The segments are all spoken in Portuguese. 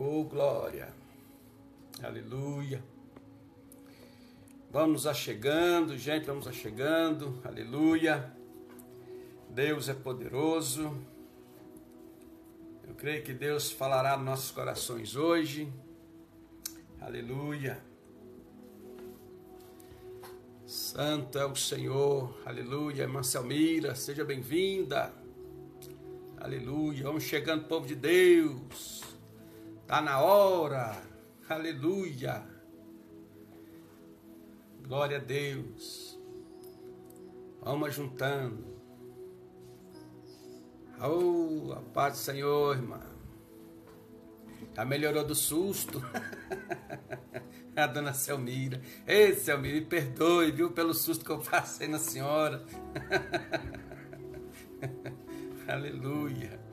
Oh, glória. Aleluia. Vamos achegando, gente, vamos achegando. Aleluia. Deus é poderoso. Eu creio que Deus falará nos nossos corações hoje. Aleluia. Santo é o Senhor. Aleluia. Irmã Selmira, seja bem-vinda. Aleluia. Vamos chegando, povo de Deus. Está na hora. Aleluia. Glória a Deus. Vamos juntando. Oh, a paz do Senhor, irmã. Já melhorou do susto. a dona Selmira. Ei, Selmira, me perdoe, viu, pelo susto que eu passei na senhora. Aleluia.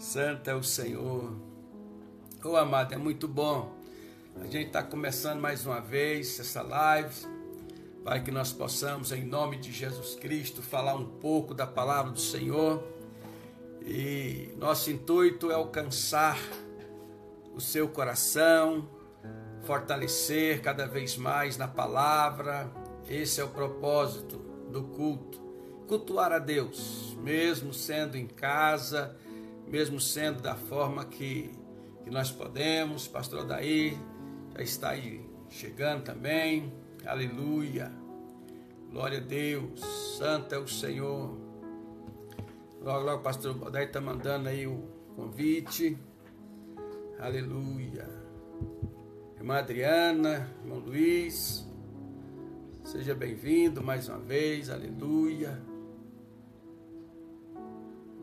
Santo é o Senhor. Ô oh, amado, é muito bom. A gente está começando mais uma vez essa live. Para que nós possamos, em nome de Jesus Cristo, falar um pouco da palavra do Senhor. E nosso intuito é alcançar o seu coração, fortalecer cada vez mais na palavra. Esse é o propósito do culto. Cultuar a Deus, mesmo sendo em casa, mesmo sendo da forma que, que nós podemos. Pastor Daí já está aí chegando também. Aleluia. Glória a Deus. Santo é o Senhor. Logo, logo, pastor Daí está mandando aí o convite. Aleluia. Irmã Adriana, irmão Luiz, seja bem-vindo mais uma vez. Aleluia.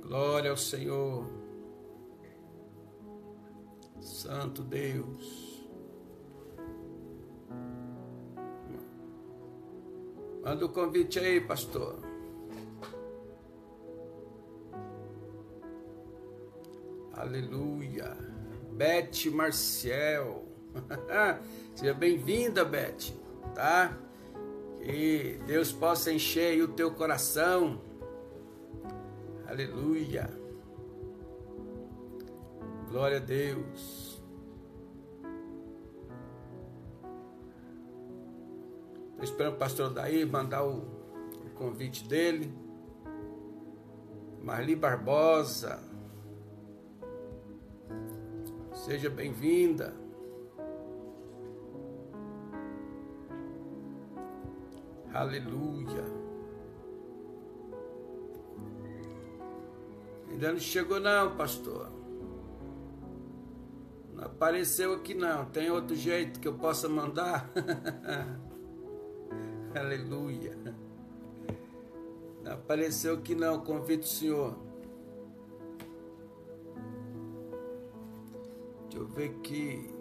Glória ao Senhor. Santo Deus. Manda o convite aí, pastor. Aleluia. Bete Marciel. Seja bem-vinda, Bete, tá? Que Deus possa encher o teu coração Aleluia. Glória a Deus. Estou esperando o pastor Daí mandar o, o convite dele. Marli Barbosa. Seja bem-vinda. Aleluia. Ainda não chegou não, pastor. Não apareceu aqui não. Tem outro jeito que eu possa mandar? Aleluia. Não apareceu aqui não, convido o senhor. Deixa eu ver aqui.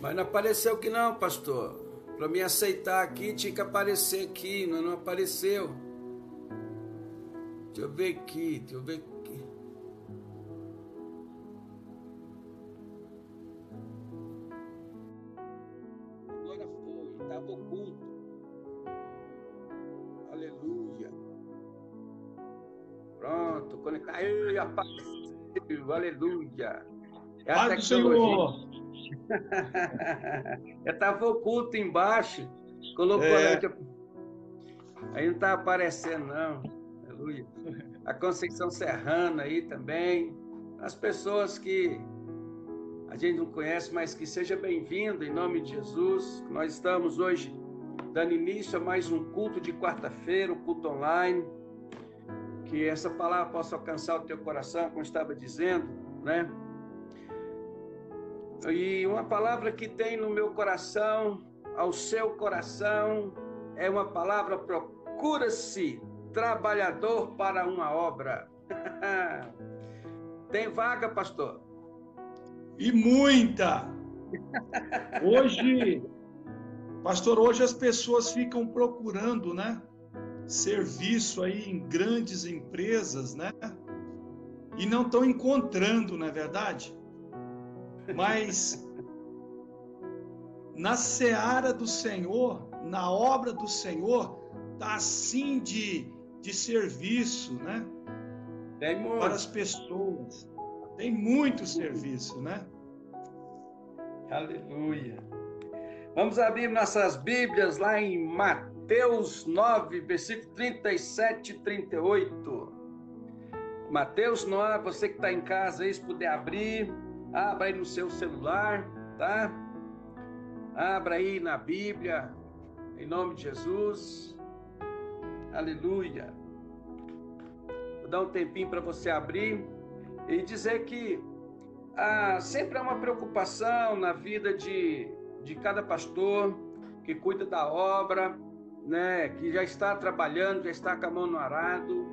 Mas não apareceu que não, pastor. Para me aceitar aqui, tinha que aparecer aqui, mas não apareceu. Deixa eu ver aqui, deixa eu ver aqui. Agora foi, estava oculto. Aleluia. Pronto, conectar. Ei, apareceu, aleluia. É a Senhor. Eu estava oculto embaixo, colocou é. Aí não está aparecendo, não. Aleluia. A Conceição Serrana aí também. As pessoas que a gente não conhece, mas que seja bem-vindo em nome de Jesus. Nós estamos hoje dando início a mais um culto de quarta-feira, o um culto online. Que essa palavra possa alcançar o teu coração, como estava dizendo, né? E uma palavra que tem no meu coração, ao seu coração, é uma palavra: procura-se trabalhador para uma obra. tem vaga, pastor? E muita! Hoje, pastor, hoje as pessoas ficam procurando, né? Serviço aí em grandes empresas, né? E não estão encontrando, não é verdade? Mas na seara do Senhor, na obra do Senhor, tá assim de, de serviço, né? Tem muito. Para as pessoas. Tem muito serviço, né? Aleluia. Vamos abrir nossas Bíblias lá em Mateus 9, versículo 37 e 38. Mateus 9, você que está em casa aí, se puder abrir, abra aí no seu celular, tá? Abra aí na Bíblia, em nome de Jesus. Aleluia. Vou dar um tempinho para você abrir e dizer que ah, sempre há uma preocupação na vida de, de cada pastor que cuida da obra, né, que já está trabalhando, já está com a mão no arado,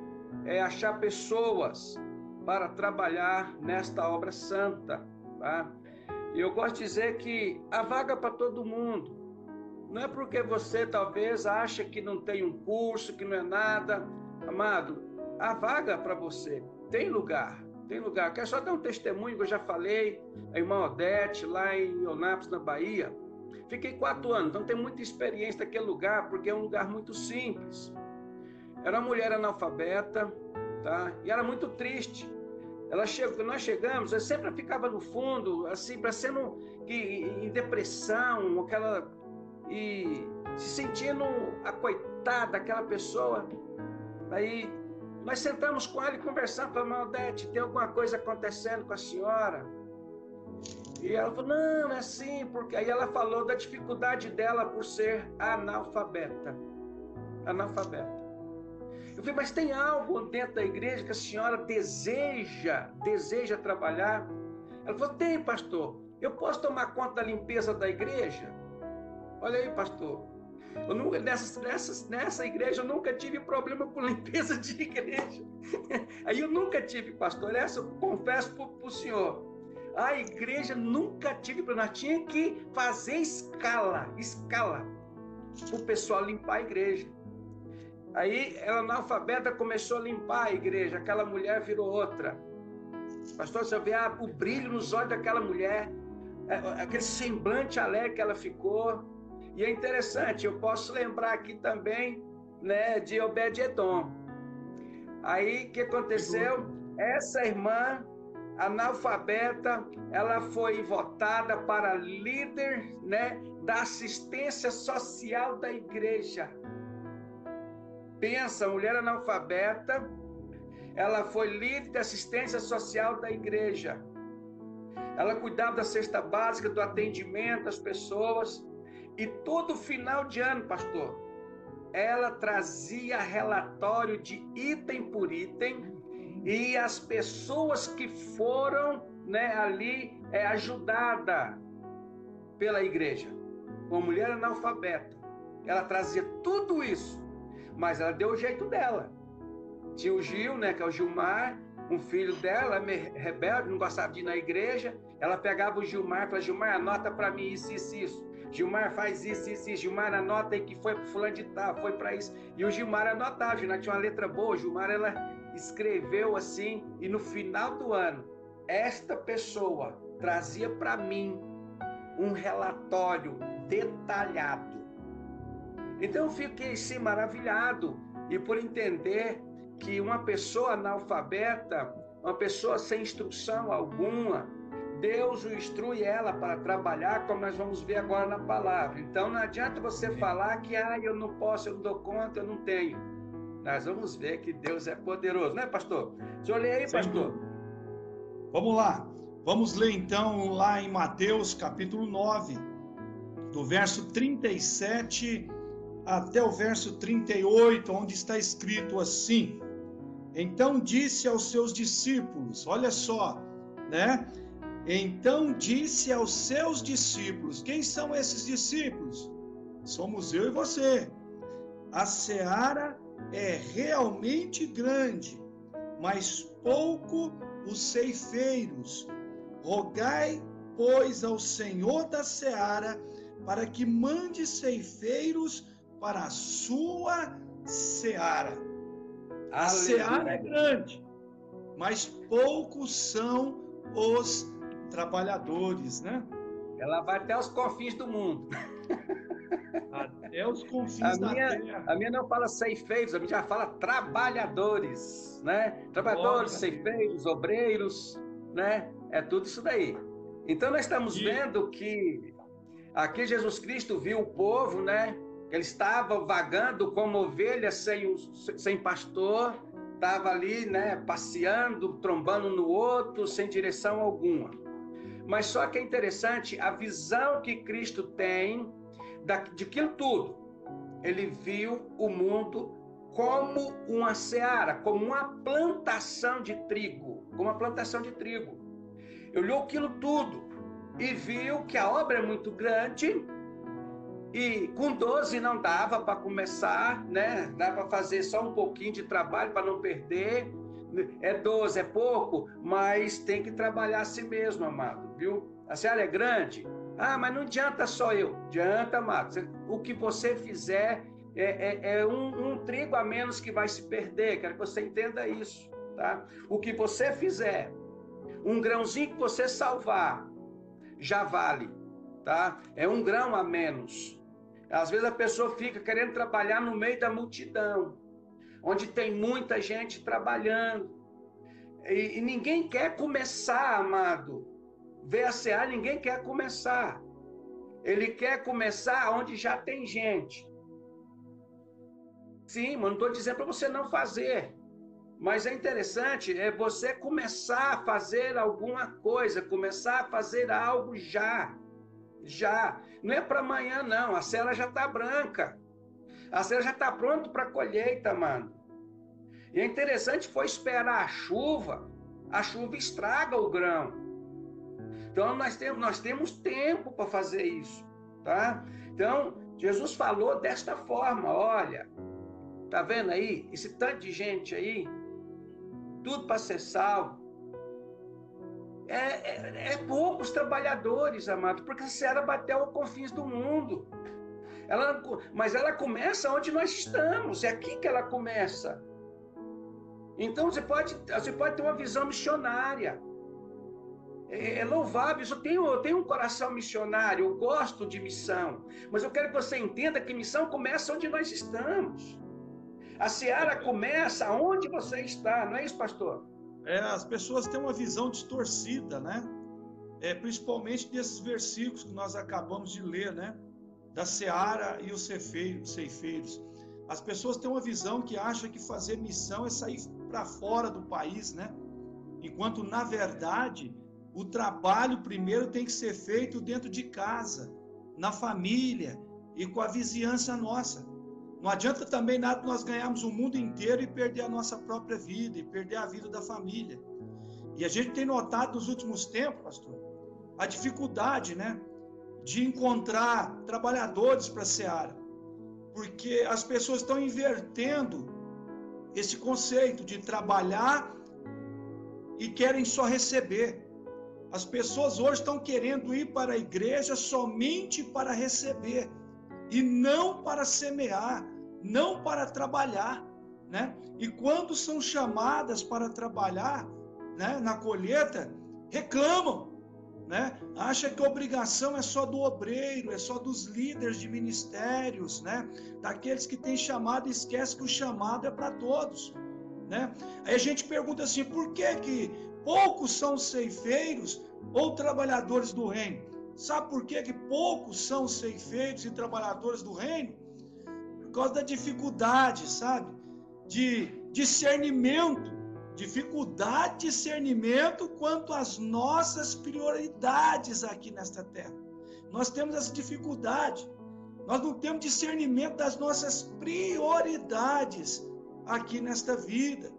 é achar pessoas para trabalhar nesta obra santa. Tá? Eu gosto de dizer que há vaga para todo mundo. Não é porque você talvez acha que não tem um curso, que não é nada. Amado, há vaga para você. Tem lugar, tem lugar. Quero só dar um testemunho que eu já falei. A irmã Odete, lá em Onápolis, na Bahia. Fiquei quatro anos, então tem muita experiência naquele lugar, porque é um lugar muito simples. Era uma mulher analfabeta, tá? E era muito triste ela chegou, nós chegamos, ela sempre ficava no fundo, assim, parecendo que em depressão, aquela e se sentindo a coitada daquela pessoa. Aí nós sentamos com ela e conversamos, falamos, Maldete, tem alguma coisa acontecendo com a senhora? E ela falou, não, é assim, porque aí ela falou da dificuldade dela por ser analfabeta. Analfabeta. Eu falei, mas tem algo dentro da igreja que a senhora deseja, deseja trabalhar? Ela falou, tem, pastor. Eu posso tomar conta da limpeza da igreja? Olha aí, pastor. Eu nunca, nessa, nessa, nessa igreja eu nunca tive problema com limpeza de igreja. Aí eu nunca tive, pastor. Essa eu confesso para o senhor. A igreja nunca tive problema. Tinha que fazer escala, escala, para o pessoal limpar a igreja. Aí ela analfabeta começou a limpar a igreja, aquela mulher virou outra. Pastor, você vê ah, o brilho nos olhos daquela mulher, é, aquele semblante alegre que ela ficou. E é interessante, eu posso lembrar aqui também né, de Obed-Edom. Aí o que aconteceu? Essa irmã analfabeta, ela foi votada para líder né, da assistência social da igreja. Pensa, mulher analfabeta, ela foi líder de assistência social da igreja. Ela cuidava da cesta básica, do atendimento às pessoas. E todo final de ano, pastor, ela trazia relatório de item por item e as pessoas que foram né, ali é, ajudada pela igreja. Uma mulher analfabeta. Ela trazia tudo isso mas ela deu o jeito dela. Tinha o Gil, né, que é o Gilmar, um filho dela, rebelde, não gostava de ir na igreja. Ela pegava o Gilmar e falava: Gilmar, anota para mim isso, isso, isso. Gilmar faz isso, isso, isso. Gilmar anota aí que foi para fulano de tal, foi para isso. E o Gilmar anotava, Gilmar tinha uma letra boa. O Gilmar, ela escreveu assim, e no final do ano, esta pessoa trazia para mim um relatório detalhado então eu fiquei sim maravilhado e por entender que uma pessoa analfabeta, uma pessoa sem instrução alguma, Deus o instrui ela para trabalhar, como nós vamos ver agora na palavra. Então não adianta você falar que ah, eu não posso, eu não dou conta, eu não tenho. Nós vamos ver que Deus é poderoso, né, pastor? Senhor lê aí, pastor. Vamos lá. Vamos ler então lá em Mateus capítulo 9, do verso 37 até o verso 38, onde está escrito assim: Então disse aos seus discípulos, olha só, né? Então disse aos seus discípulos: Quem são esses discípulos? Somos eu e você. A seara é realmente grande, mas pouco os ceifeiros. Rogai, pois, ao Senhor da seara para que mande ceifeiros para a sua seara. A Aleluia. seara é grande, mas poucos são os trabalhadores, né? Ela vai até os confins do mundo. Até os confins a da minha, terra. A minha não fala ceifeiros, a minha já fala trabalhadores, né? Trabalhadores, Glória ceifeiros, obreiros, né? É tudo isso daí. Então nós estamos e... vendo que aqui Jesus Cristo viu o povo, né? Ele estava vagando como ovelha sem, sem pastor, estava ali, né, passeando, trombando no outro, sem direção alguma. Mas só que é interessante a visão que Cristo tem de aquilo tudo. Ele viu o mundo como uma seara, como uma plantação de trigo, como uma plantação de trigo. Ele olhou aquilo tudo e viu que a obra é muito grande e com 12 não dava para começar, né? Dá para fazer só um pouquinho de trabalho para não perder. É 12, é pouco, mas tem que trabalhar a si mesmo, amado, viu? A seara é grande. Ah, mas não adianta só eu. Adianta, amado. O que você fizer é, é, é um, um trigo a menos que vai se perder. Quero que você entenda isso, tá? O que você fizer, um grãozinho que você salvar, já vale, tá? É um grão a menos. Às vezes a pessoa fica querendo trabalhar no meio da multidão, onde tem muita gente trabalhando. E, e ninguém quer começar, amado. VACA, ninguém quer começar. Ele quer começar onde já tem gente. Sim, mas não estou dizendo para você não fazer. Mas é interessante é você começar a fazer alguma coisa, começar a fazer algo já. Já. Não é para amanhã, não. A cela já está branca. A cela já está pronta para colheita, mano. E é interessante foi esperar a chuva. A chuva estraga o grão. Então nós temos, nós temos tempo para fazer isso, tá? Então Jesus falou desta forma, olha, tá vendo aí esse tanto de gente aí, tudo para ser salvo, é, é, é poucos trabalhadores, amado, porque a Seara bateu aos confins do mundo. Ela, mas ela começa onde nós estamos, é aqui que ela começa. Então você pode, você pode ter uma visão missionária. É, é louvável, eu tenho, eu tenho um coração missionário, eu gosto de missão, mas eu quero que você entenda que missão começa onde nós estamos. A seara começa onde você está, não é isso, pastor? É, as pessoas têm uma visão distorcida, né? É, principalmente desses versículos que nós acabamos de ler, né? Da seara e os ceifeiros. As pessoas têm uma visão que acha que fazer missão é sair para fora do país, né? Enquanto, na verdade, o trabalho primeiro tem que ser feito dentro de casa, na família e com a vizinhança nossa. Não adianta também nada nós ganharmos o mundo inteiro e perder a nossa própria vida, e perder a vida da família. E a gente tem notado nos últimos tempos, pastor, a dificuldade, né, de encontrar trabalhadores para a seara. Porque as pessoas estão invertendo esse conceito de trabalhar e querem só receber. As pessoas hoje estão querendo ir para a igreja somente para receber e não para semear, não para trabalhar, né? E quando são chamadas para trabalhar, né, na colheita, reclamam, né? Acha que a obrigação é só do obreiro, é só dos líderes de ministérios, né? Daqueles que têm chamado e esquece que o chamado é para todos, né? Aí a gente pergunta assim, por que que poucos são ceifeiros ou trabalhadores do reino? Sabe por que que poucos são ceifeiros e trabalhadores do reino? por causa da dificuldade, sabe? De discernimento, dificuldade de discernimento quanto às nossas prioridades aqui nesta terra. Nós temos essa dificuldade. Nós não temos discernimento das nossas prioridades aqui nesta vida.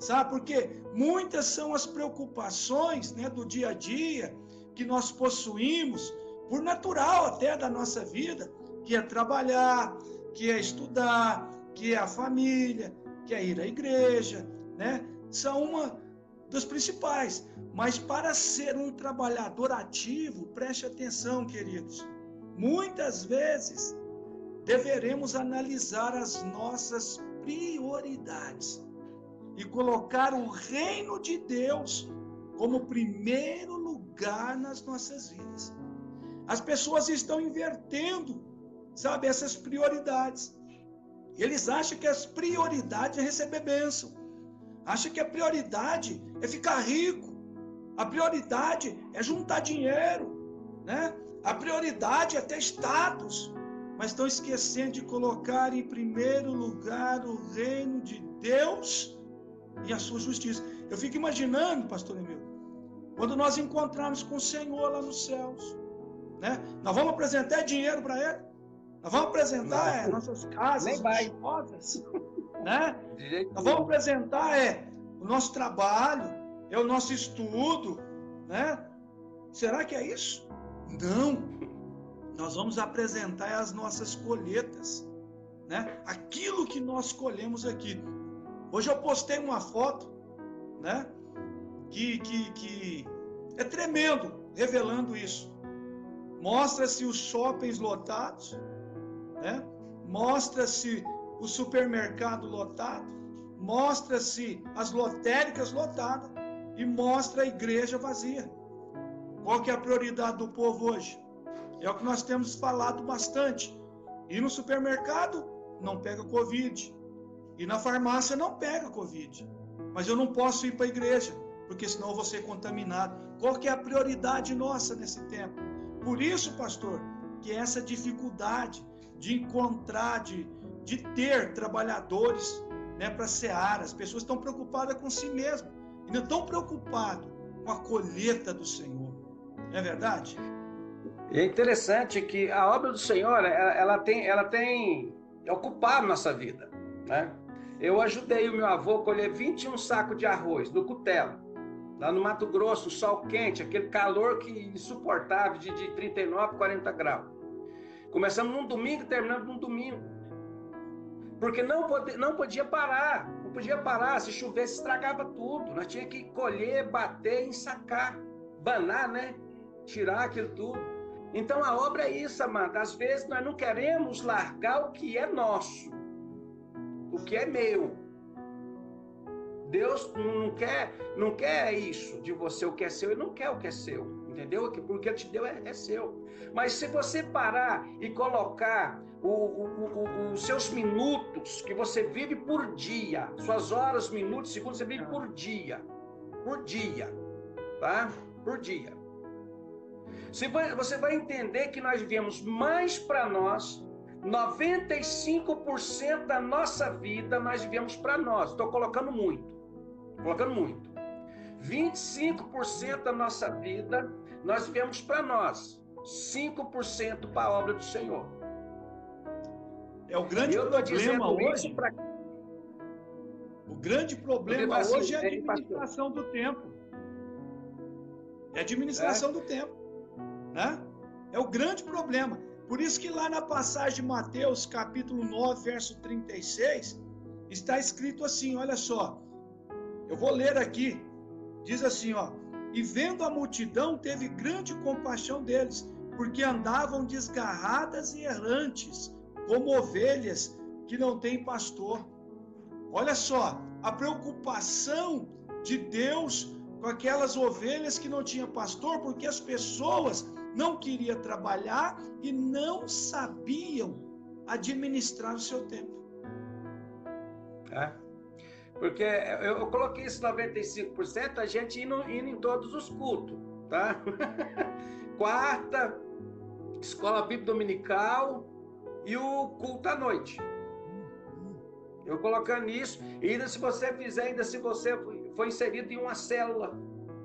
Sabe por quê? Muitas são as preocupações né, do dia a dia que nós possuímos, por natural até da nossa vida, que é trabalhar, que é estudar, que é a família, que é ir à igreja, né? São uma dos principais. Mas para ser um trabalhador ativo, preste atenção, queridos. Muitas vezes deveremos analisar as nossas prioridades e colocar o reino de Deus como primeiro lugar nas nossas vidas. As pessoas estão invertendo, sabe, essas prioridades. Eles acham que as prioridades é receber bênção. Acham que a prioridade é ficar rico. A prioridade é juntar dinheiro, né? A prioridade é ter status. Mas estão esquecendo de colocar em primeiro lugar o reino de Deus e a sua justiça. Eu fico imaginando, pastor Emil, quando nós encontrarmos com o Senhor lá nos céus, né? Nós vamos apresentar dinheiro para ele? Nós vamos apresentar é, nossas casas luxuosas, né? Nós vamos apresentar é o nosso trabalho, é o nosso estudo, né? Será que é isso? Não. Nós vamos apresentar as nossas colheitas, né? Aquilo que nós colhemos aqui. Hoje eu postei uma foto, né? Que, que, que é tremendo, revelando isso. Mostra-se os shoppings lotados, né? Mostra-se o supermercado lotado, mostra-se as lotéricas lotadas e mostra a igreja vazia. Qual que é a prioridade do povo hoje? É o que nós temos falado bastante. Ir no supermercado não pega Covid. E na farmácia não pega Covid. Mas eu não posso ir para a igreja, porque senão eu vou ser contaminado. Qual que é a prioridade nossa nesse tempo? Por isso, pastor, que essa dificuldade de encontrar, de, de ter trabalhadores né, para seara, as pessoas estão preocupadas com si mesmas, e não estão preocupadas com a colheita do Senhor. É verdade? É interessante que a obra do Senhor, ela, ela tem, ela tem ocupado nossa vida, né? Eu ajudei o meu avô a colher 21 sacos de arroz no cutelo, lá no Mato Grosso, sol quente, aquele calor que insuportável de, de 39, 40 graus. Começamos num domingo e terminamos num domingo. Porque não, pode, não podia parar, não podia parar, se chovesse estragava tudo. Nós tínhamos que colher, bater, ensacar, banar, né? Tirar aquilo tudo. Então a obra é isso, amada. Às vezes nós não queremos largar o que é nosso o que é meu. Deus não quer, não quer isso de você, o que é seu, ele não quer o que é seu, entendeu? Porque ele te deu é, é seu. Mas se você parar e colocar o, o, o, os seus minutos que você vive por dia, suas horas, minutos, segundos, você vive por dia, por dia, tá? Por dia. Você vai entender que nós vivemos mais para nós 95% da nossa vida nós vivemos para nós. Estou colocando muito. Colocando muito. 25% da nossa vida nós vivemos para nós. 5% para a obra do Senhor. É o grande problema hoje. Pra... O grande problema assim, hoje é a administração do tempo. É a administração é. do tempo. Né? É o grande problema. Por isso que lá na passagem de Mateus, capítulo 9, verso 36, está escrito assim, olha só. Eu vou ler aqui. Diz assim, ó: "E vendo a multidão, teve grande compaixão deles, porque andavam desgarradas e errantes, como ovelhas que não têm pastor." Olha só, a preocupação de Deus com aquelas ovelhas que não tinham pastor, porque as pessoas não queria trabalhar e não sabiam administrar o seu tempo. É. Porque eu, coloquei esse 95%, a gente indo, indo em todos os cultos, tá? Quarta, escola bíblica dominical e o culto à noite. Eu colocando isso, e ainda se você fizer, ainda se você for inserido em uma célula,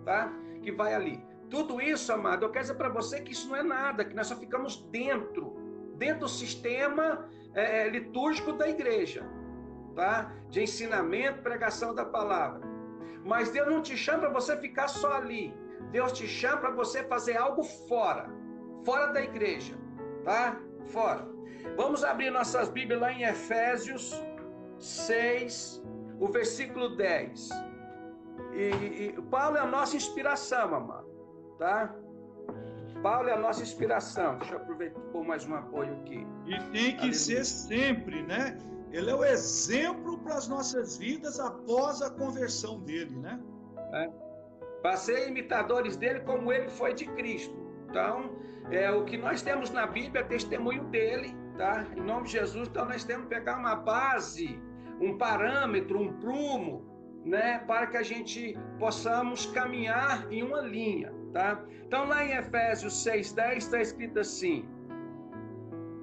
tá? Que vai ali. Tudo isso, amado, eu quero dizer para você que isso não é nada, que nós só ficamos dentro, dentro do sistema é, é, litúrgico da igreja, tá? De ensinamento, pregação da palavra. Mas Deus não te chama para você ficar só ali. Deus te chama para você fazer algo fora, fora da igreja, tá? Fora. Vamos abrir nossas Bíblias lá em Efésios 6, o versículo 10. E, e Paulo é a nossa inspiração, amado tá? Paulo é a nossa inspiração. Deixa eu aproveitar por mais um apoio aqui. E tem que Aleluia. ser sempre, né? Ele é o exemplo para as nossas vidas após a conversão dele, né? É. Para ser imitadores dele como ele foi de Cristo. Então, é o que nós temos na Bíblia é testemunho dele, tá? Em nome de Jesus, então nós temos que pegar uma base, um parâmetro, um prumo, né, para que a gente possamos caminhar em uma linha, tá? Então lá em Efésios 6:10 está escrito assim: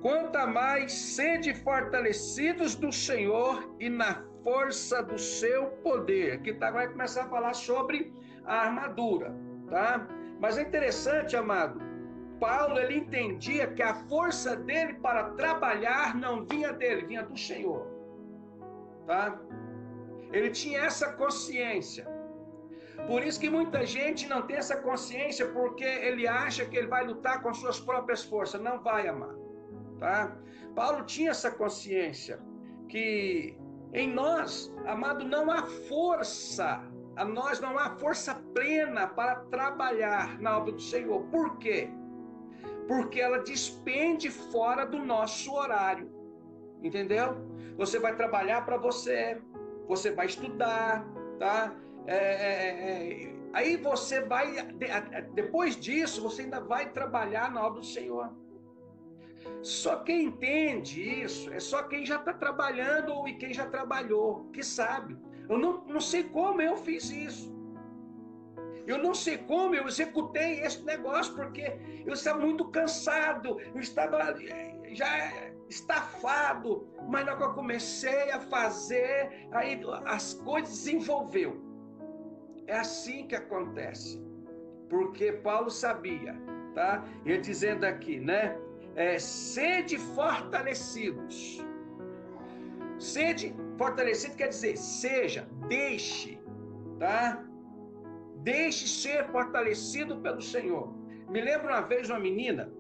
Quanto mais sede fortalecidos do Senhor e na força do seu poder. Que tá, vai começar a falar sobre a armadura, tá? Mas é interessante, amado. Paulo ele entendia que a força dele para trabalhar não vinha dele, vinha do Senhor. Tá? Ele tinha essa consciência. Por isso que muita gente não tem essa consciência porque ele acha que ele vai lutar com suas próprias forças. Não vai, amado. Tá? Paulo tinha essa consciência que em nós, amado, não há força, a nós não há força plena para trabalhar na obra do Senhor. Por quê? Porque ela despende fora do nosso horário. Entendeu? Você vai trabalhar para você, você vai estudar, tá? É, é, é, aí você vai, depois disso, você ainda vai trabalhar na obra do Senhor. Só quem entende isso é só quem já está trabalhando e quem já trabalhou, que sabe. Eu não, não sei como eu fiz isso. Eu não sei como eu executei esse negócio, porque eu estava muito cansado, eu estava eh, já estafado, mas que eu comecei a fazer, aí as coisas desenvolveu. É assim que acontece. Porque Paulo sabia, tá? Ele dizendo aqui, né? É, sede fortalecidos. Sede fortalecido quer dizer, seja, deixe, tá? Deixe ser fortalecido pelo Senhor. Me lembro uma vez uma menina,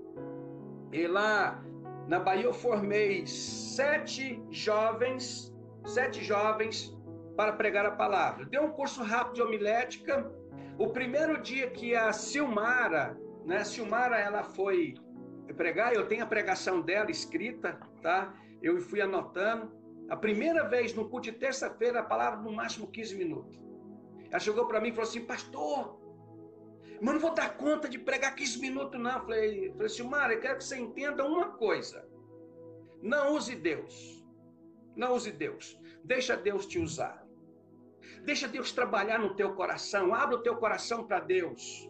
e lá na Bahia eu formei sete jovens, sete jovens para pregar a palavra. Deu um curso rápido de homilética. O primeiro dia que a Silmara, né, Silmara ela foi pregar, eu tenho a pregação dela escrita, tá? Eu fui anotando. A primeira vez no culto de terça-feira, a palavra no máximo 15 minutos. Ela chegou para mim e falou assim: Pastor, mas não vou dar conta de pregar 15 minutos, não. Eu falei, falei assim, Mara, eu quero que você entenda uma coisa. Não use Deus. Não use Deus. Deixa Deus te usar. Deixa Deus trabalhar no teu coração. Abra o teu coração para Deus.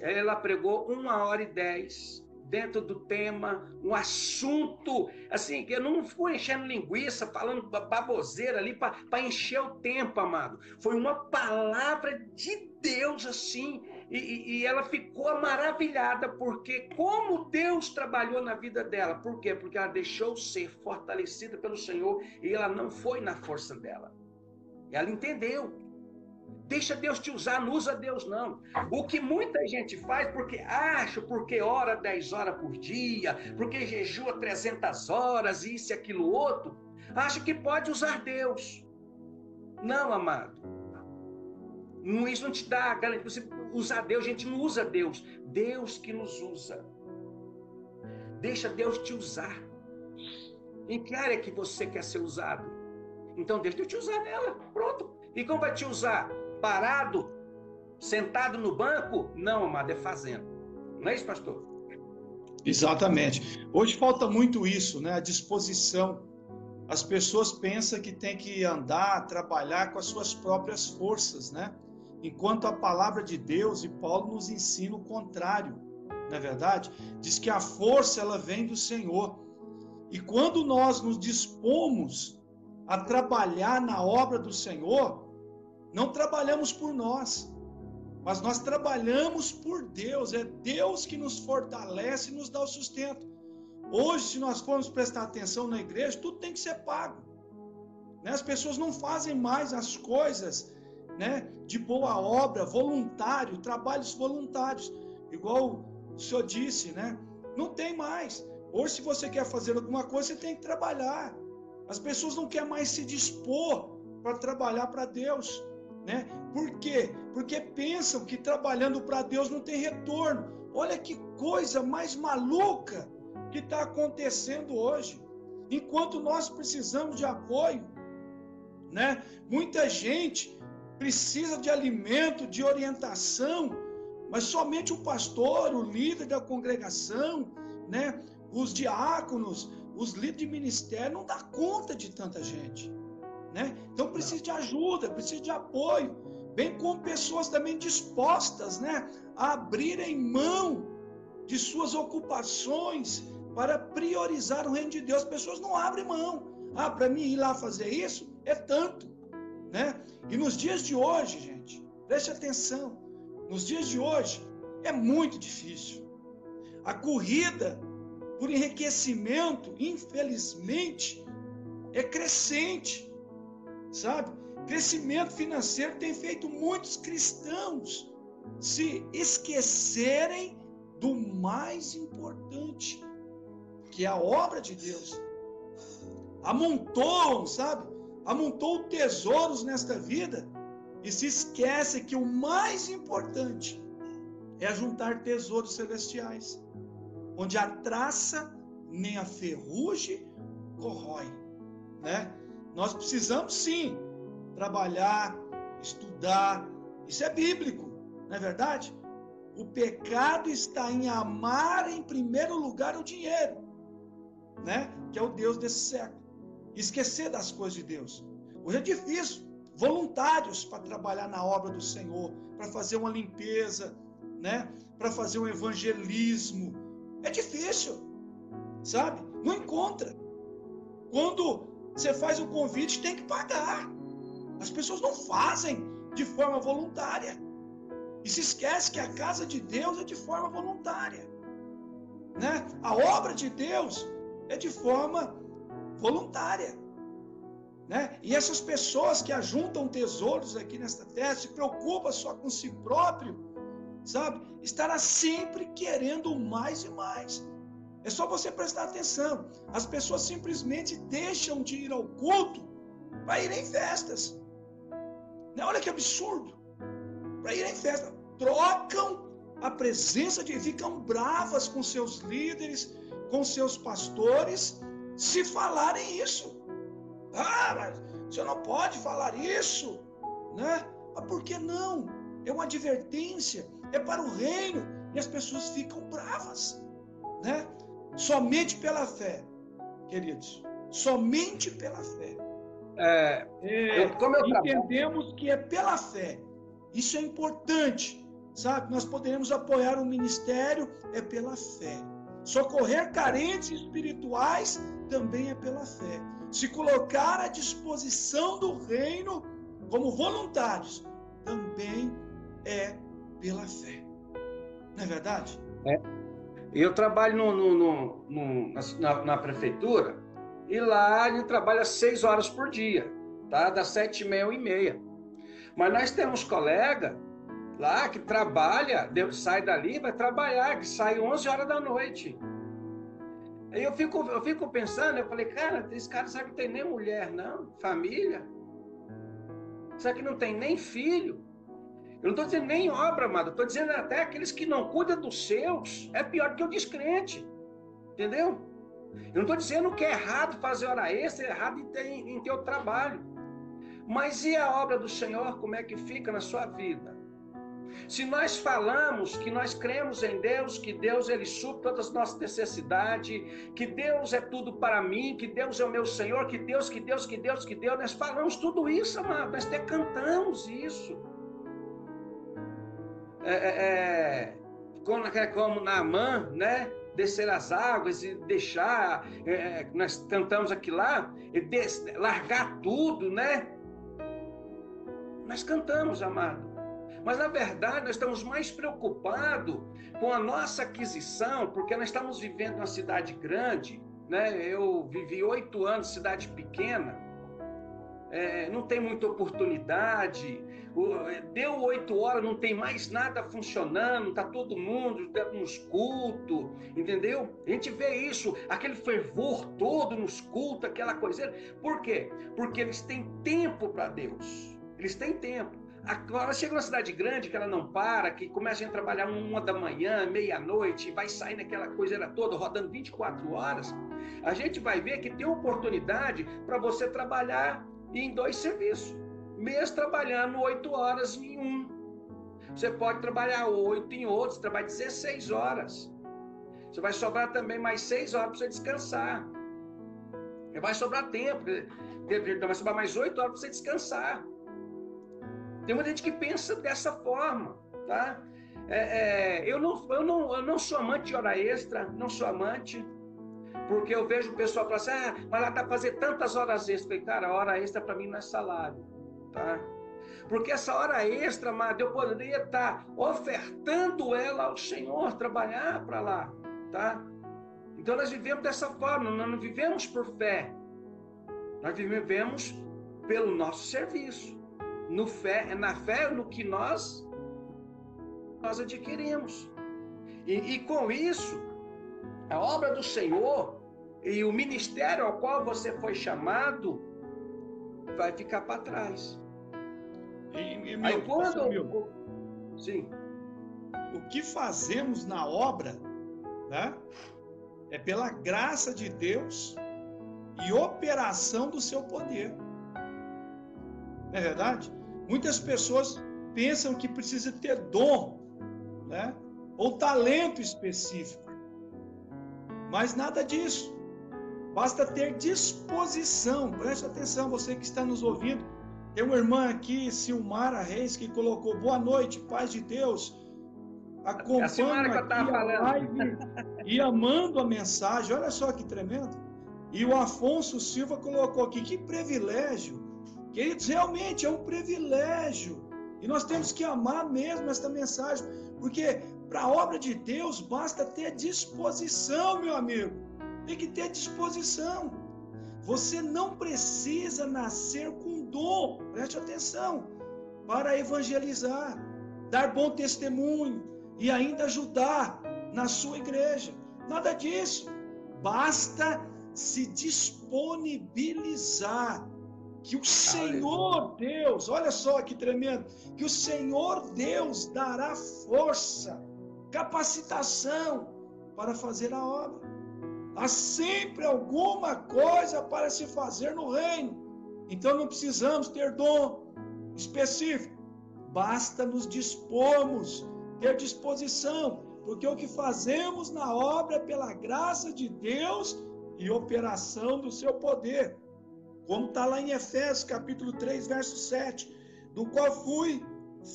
Ela pregou uma hora e dez dentro do tema, um assunto, assim, que eu não fui enchendo linguiça, falando baboseira ali para encher o tempo, amado. Foi uma palavra de Deus, assim, e, e, ela ficou maravilhada, porque como Deus trabalhou na vida dela. Por quê? Porque ela deixou ser fortalecida pelo Senhor e ela não foi na força dela. Ela entendeu. Deixa Deus te usar, não usa Deus não. O que muita gente faz porque acha, porque ora 10 horas por dia, porque jejua 300 horas, isso e aquilo outro, acha que pode usar Deus. Não, amado. Isso não te dá garantia. Você usar Deus, a gente não usa Deus. Deus que nos usa. Deixa Deus te usar. Em que área que você quer ser usado? Então deixa Deus te usar nela. Pronto. E como vai te usar? parado, sentado no banco? Não, amado, é fazendo. Não é isso, pastor? Exatamente. Hoje falta muito isso, né? A disposição. As pessoas pensam que tem que andar, trabalhar com as suas próprias forças, né? Enquanto a palavra de Deus e Paulo nos ensina o contrário, não é verdade? Diz que a força ela vem do Senhor. E quando nós nos dispomos a trabalhar na obra do Senhor, não trabalhamos por nós, mas nós trabalhamos por Deus. É Deus que nos fortalece e nos dá o sustento. Hoje, se nós formos prestar atenção na igreja, tudo tem que ser pago. Né? As pessoas não fazem mais as coisas né, de boa obra, voluntário, trabalhos voluntários. Igual o senhor disse, né? Não tem mais. Hoje, se você quer fazer alguma coisa, você tem que trabalhar. As pessoas não querem mais se dispor para trabalhar para Deus. Né? Por quê? Porque pensam que trabalhando para Deus não tem retorno. Olha que coisa mais maluca que está acontecendo hoje. Enquanto nós precisamos de apoio, né? Muita gente precisa de alimento, de orientação, Mas somente o pastor, o líder da congregação, né, os diáconos, os líderes de ministério não dá conta de tanta gente, né? Então precisa de ajuda, precisa de apoio, bem como pessoas também dispostas, né, a abrirem mão de suas ocupações para priorizar o reino de Deus. As pessoas não abrem mão. Ah, para mim ir lá fazer isso é tanto, né? E nos dias de hoje, gente, preste atenção. Nos dias de hoje é muito difícil. A corrida por enriquecimento, infelizmente, é crescente, sabe? Crescimento financeiro tem feito muitos cristãos se esquecerem do mais importante, que é a obra de Deus. Amontoam, sabe? Amontou tesouros nesta vida e se esquece que o mais importante é juntar tesouros celestiais onde a traça nem a ferrugem corrói, né? Nós precisamos sim trabalhar, estudar, isso é bíblico, não é verdade? O pecado está em amar em primeiro lugar o dinheiro, né? Que é o Deus desse século. Esquecer das coisas de Deus. Hoje é difícil, voluntários para trabalhar na obra do Senhor, para fazer uma limpeza, né? Para fazer um evangelismo, é difícil, sabe? Não encontra. Quando você faz o convite, tem que pagar. As pessoas não fazem de forma voluntária. E se esquece que a casa de Deus é de forma voluntária. Né? A obra de Deus é de forma voluntária. Né? E essas pessoas que ajuntam tesouros aqui nesta terra, se preocupam só com si próprio, sabe? Estará sempre querendo mais e mais. É só você prestar atenção. As pessoas simplesmente deixam de ir ao culto para ir em festas. Né? Olha que absurdo. Para ir em festa. Trocam a presença de. ficam bravas com seus líderes, com seus pastores, se falarem isso. Ah, mas você não pode falar isso. Né? Mas por que não? É uma advertência é para o reino, e as pessoas ficam bravas, né? Somente pela fé, queridos, somente pela fé. É, é, como eu entendemos que é pela fé. Isso é importante, sabe? Nós podemos apoiar o ministério é pela fé. Socorrer carentes espirituais também é pela fé. Se colocar à disposição do reino como voluntários também é pela fé. Não é verdade? É. Eu trabalho no, no, no, na, na, prefeitura e lá ele trabalha seis horas por dia, tá? Das sete e meia e meia. Mas nós temos colega lá que trabalha, sai dali, vai trabalhar, que sai 11 horas da noite. Aí eu fico, eu fico pensando, eu falei, cara, esse cara sabe que tem nem mulher, não? Família? Será que não tem nem filho? Eu não estou dizendo nem obra, amado. Estou dizendo até aqueles que não cuidam dos seus. É pior que o descrente. Entendeu? Eu não estou dizendo que é errado fazer hora extra, é errado em ter, em ter o trabalho. Mas e a obra do Senhor, como é que fica na sua vida? Se nós falamos que nós cremos em Deus, que Deus ele supre todas as nossas necessidades, que Deus é tudo para mim, que Deus é o meu Senhor, que Deus, que Deus, que Deus, que Deus, nós falamos tudo isso, amado, nós até cantamos isso é, é, como, é, como Naamã, né? Descer as águas e deixar, é, é nós cantamos aqui lá, des, largar tudo, né? Nós cantamos, amado. Mas na verdade nós estamos mais preocupados com a nossa aquisição, porque nós estamos vivendo uma cidade grande, né? Eu vivi oito anos cidade pequena, é, não tem muita oportunidade, deu oito horas, não tem mais nada funcionando, está todo mundo nos cultos, entendeu? A gente vê isso, aquele fervor todo nos cultos, aquela coisa. Por quê? Porque eles têm tempo para Deus, eles têm tempo. Agora chega uma cidade grande que ela não para, que começa a trabalhar uma da manhã, meia-noite, vai sair naquela coisa toda, rodando 24 horas. A gente vai ver que tem oportunidade para você trabalhar em dois serviços, mesmo trabalhando oito horas em um. Você pode trabalhar oito em outros, trabalha 16 horas. Você vai sobrar também mais seis horas para você descansar. Vai sobrar tempo, vai sobrar mais oito horas para você descansar. Tem muita gente que pensa dessa forma, tá? É, é, eu, não, eu, não, eu não sou amante de hora extra, não sou amante, porque eu vejo o pessoal falar assim, ah, mas ela está fazendo tantas horas extras. Eu falei, cara, hora extra para mim não é salário, tá? Porque essa hora extra, amado, eu poderia estar tá ofertando ela ao Senhor, trabalhar para lá, tá? Então nós vivemos dessa forma, nós não vivemos por fé, nós vivemos pelo nosso serviço, no fé, na fé no que nós nós adquirimos. E, e com isso, a obra do Senhor e o ministério ao qual você foi chamado vai ficar para trás. E, e meu, Aí quando meu, sim, o que fazemos na obra, né, é pela graça de Deus e operação do seu poder. Não é verdade? Muitas pessoas pensam que precisa ter dom né? ou talento específico. Mas nada disso. Basta ter disposição. Preste atenção, você que está nos ouvindo. Tem uma irmã aqui, Silmara Reis, que colocou boa noite, paz de Deus. Acompanha é a, a live e amando a mensagem. Olha só que tremendo. E o Afonso Silva colocou aqui, que privilégio. Queridos, realmente é um privilégio. E nós temos que amar mesmo esta mensagem. Porque para a obra de Deus basta ter disposição, meu amigo. Tem que ter disposição. Você não precisa nascer com dom, preste atenção, para evangelizar, dar bom testemunho e ainda ajudar na sua igreja. Nada disso. Basta se disponibilizar que o Senhor Deus, olha só que tremendo, que o Senhor Deus dará força, capacitação para fazer a obra. Há sempre alguma coisa para se fazer no reino. Então não precisamos ter dom específico. Basta nos dispormos, ter disposição, porque o que fazemos na obra é pela graça de Deus e operação do seu poder como está lá em Efésios capítulo 3, verso 7, do qual fui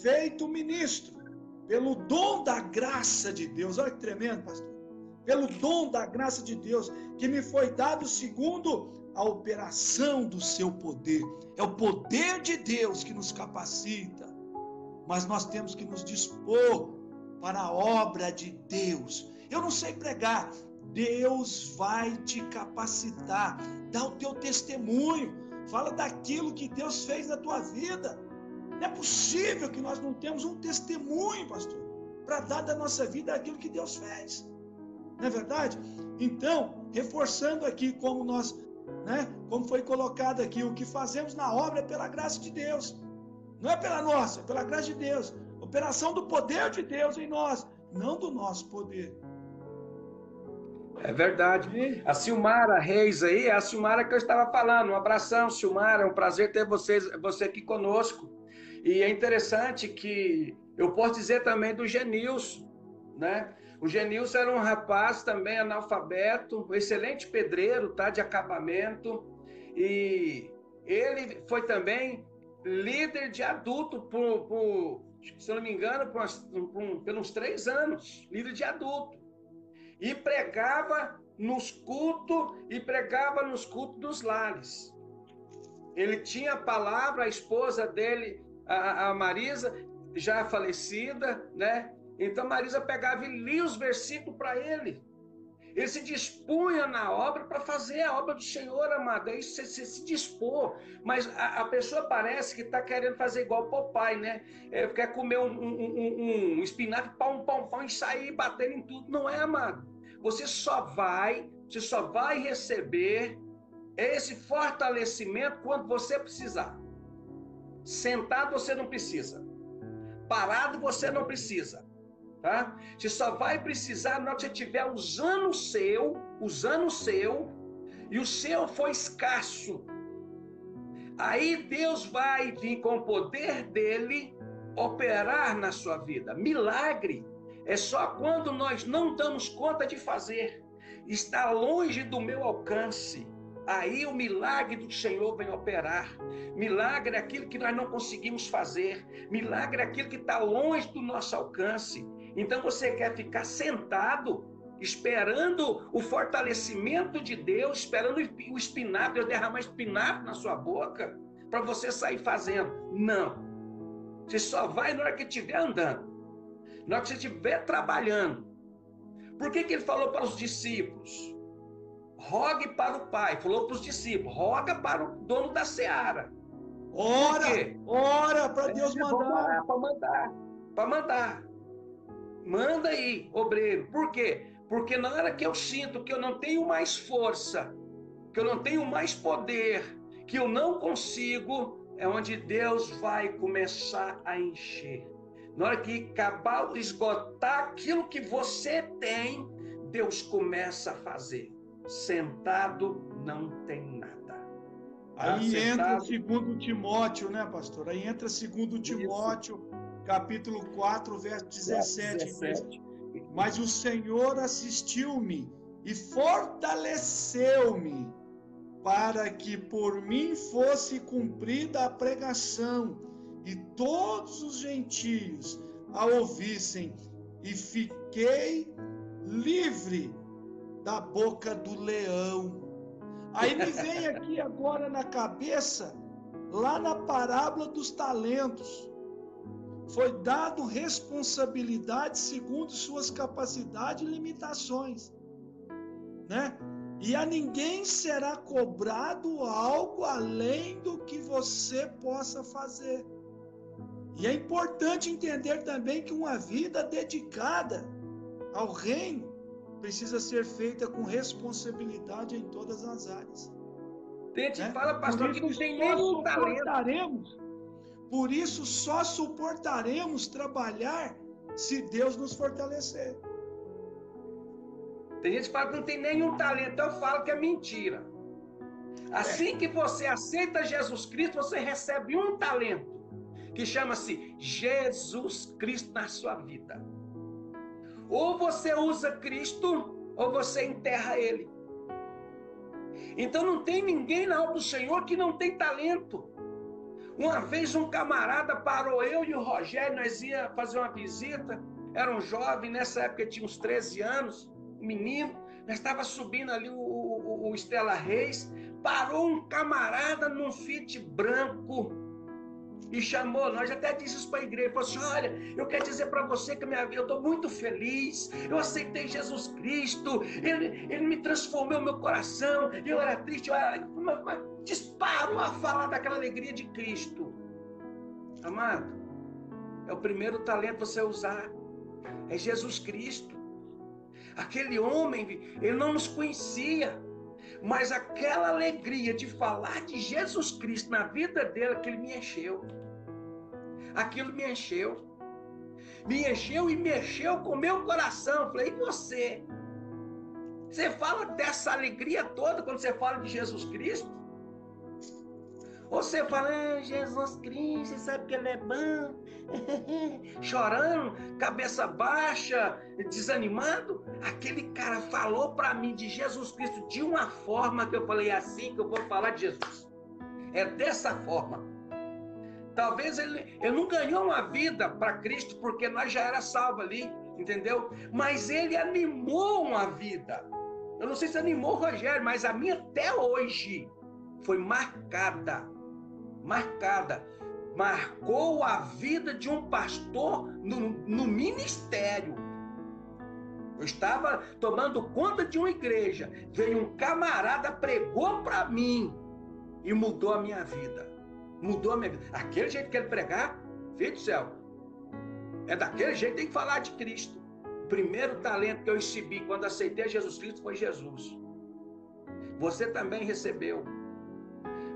feito ministro, pelo dom da graça de Deus. Olha que tremendo, pastor. Pelo dom da graça de Deus, que me foi dado segundo a operação do seu poder. É o poder de Deus que nos capacita, mas nós temos que nos dispor para a obra de Deus. Eu não sei pregar, Deus vai te capacitar. Dá o teu testemunho. Fala daquilo que Deus fez na tua vida. Não é possível que nós não temos um testemunho, pastor, para dar da nossa vida aquilo que Deus fez. Não é verdade? Então, reforçando aqui como nós, né, como foi colocado aqui, o que fazemos na obra é pela graça de Deus. Não é pela nossa, é pela graça de Deus. Operação do poder de Deus em nós, não do nosso poder. É verdade. A Silmara Reis aí, é a Silmara que eu estava falando. Um abração, Silmara. É um prazer ter vocês, você aqui conosco. E é interessante que eu posso dizer também do Genilson, né? O Genilson era um rapaz também analfabeto, um excelente pedreiro, tá? De acabamento. E ele foi também líder de adulto por, por se não me engano, por, por, por uns três anos, líder de adulto e pregava nos cultos e pregava nos cultos dos lares. Ele tinha a palavra, a esposa dele, a, a Marisa, já falecida, né? Então Marisa pegava e lia os versículos para ele. Ele se dispunha na obra para fazer a obra do Senhor, amado. É isso, você, se dispor. Mas a, a pessoa parece que está querendo fazer igual o papai, né? É, quer comer um, um, um, um espinafre, pão, pão, pão e sair batendo em tudo. Não é, amado. Você só vai, você só vai receber esse fortalecimento quando você precisar. Sentado você não precisa. Parado você não precisa. Tá? Você só vai precisar na hora que você estiver usando o seu, usando o seu, e o seu foi escasso. Aí Deus vai vir com o poder dele operar na sua vida. Milagre é só quando nós não damos conta de fazer. Está longe do meu alcance. Aí o milagre do Senhor vem operar. Milagre é aquilo que nós não conseguimos fazer. Milagre é aquilo que está longe do nosso alcance. Então você quer ficar sentado, esperando o fortalecimento de Deus, esperando o espinafre, Deus derramar espinafre na sua boca, para você sair fazendo. Não. Você só vai na hora que estiver andando, na hora que você estiver trabalhando. Por que, que ele falou para os discípulos? rogue para o Pai. Falou para os discípulos, roga para o dono da seara. Ora, ora para Deus é, mandar. Para mandar, para mandar. Manda aí, obreiro. Por quê? Porque na hora que eu sinto que eu não tenho mais força, que eu não tenho mais poder, que eu não consigo, é onde Deus vai começar a encher. Na hora que acabar, esgotar aquilo que você tem, Deus começa a fazer sentado não tem nada. Aí sentado... entra segundo Timóteo, né, pastor? Aí entra segundo Timóteo, Isso. Capítulo 4, verso 17. 17. Mas o Senhor assistiu-me e fortaleceu-me para que por mim fosse cumprida a pregação e todos os gentios a ouvissem e fiquei livre da boca do leão. Aí me vem aqui agora na cabeça, lá na parábola dos talentos, foi dado responsabilidade segundo suas capacidades e limitações, né? E a ninguém será cobrado algo além do que você possa fazer. E é importante entender também que uma vida dedicada ao reino precisa ser feita com responsabilidade em todas as áreas. Gente, né? fala, pastor, que não tem nenhum talento. Por isso só suportaremos trabalhar se Deus nos fortalecer. Tem gente que fala que não tem nenhum talento, eu falo que é mentira. Assim que você aceita Jesus Cristo, você recebe um talento, que chama-se Jesus Cristo na sua vida. Ou você usa Cristo, ou você enterra ele. Então não tem ninguém na obra do Senhor que não tem talento. Uma vez um camarada parou eu e o Rogério, nós ia fazer uma visita, era um jovem, nessa época tinha uns 13 anos, um menino, nós estava subindo ali o, o, o Estela Reis, parou um camarada num Fit branco, e chamou, nós. Até disse isso para a igreja, falou assim, olha, eu quero dizer para você que minha vida, eu estou muito feliz, eu aceitei Jesus Cristo, ele, ele me transformou meu coração, eu era triste, eu era, mas, mas disparou a falar daquela alegria de Cristo. Amado, é o primeiro talento você usar, é Jesus Cristo. Aquele homem, ele não nos conhecia, mas aquela alegria de falar de Jesus Cristo na vida dele, aquilo me encheu. Aquilo me encheu. Me encheu e mexeu com meu coração. Falei, e você? Você fala dessa alegria toda quando você fala de Jesus Cristo? Você fala, ah, Jesus Cristo, sabe que ele é bom, chorando, cabeça baixa, desanimado. Aquele cara falou para mim de Jesus Cristo de uma forma que eu falei, é assim que eu vou falar de Jesus. É dessa forma. Talvez ele, ele não ganhou uma vida para Cristo porque nós já era salvo ali, entendeu? Mas ele animou uma vida. Eu não sei se animou o Rogério, mas a minha até hoje foi marcada marcada. Marcou a vida de um pastor no, no ministério. Eu estava tomando conta de uma igreja. Veio um camarada, pregou para mim e mudou a minha vida. Mudou a minha vida. Aquele jeito que ele pregar, filho do céu, é daquele jeito que tem que falar de Cristo. O primeiro talento que eu recebi quando aceitei Jesus Cristo foi Jesus. Você também recebeu.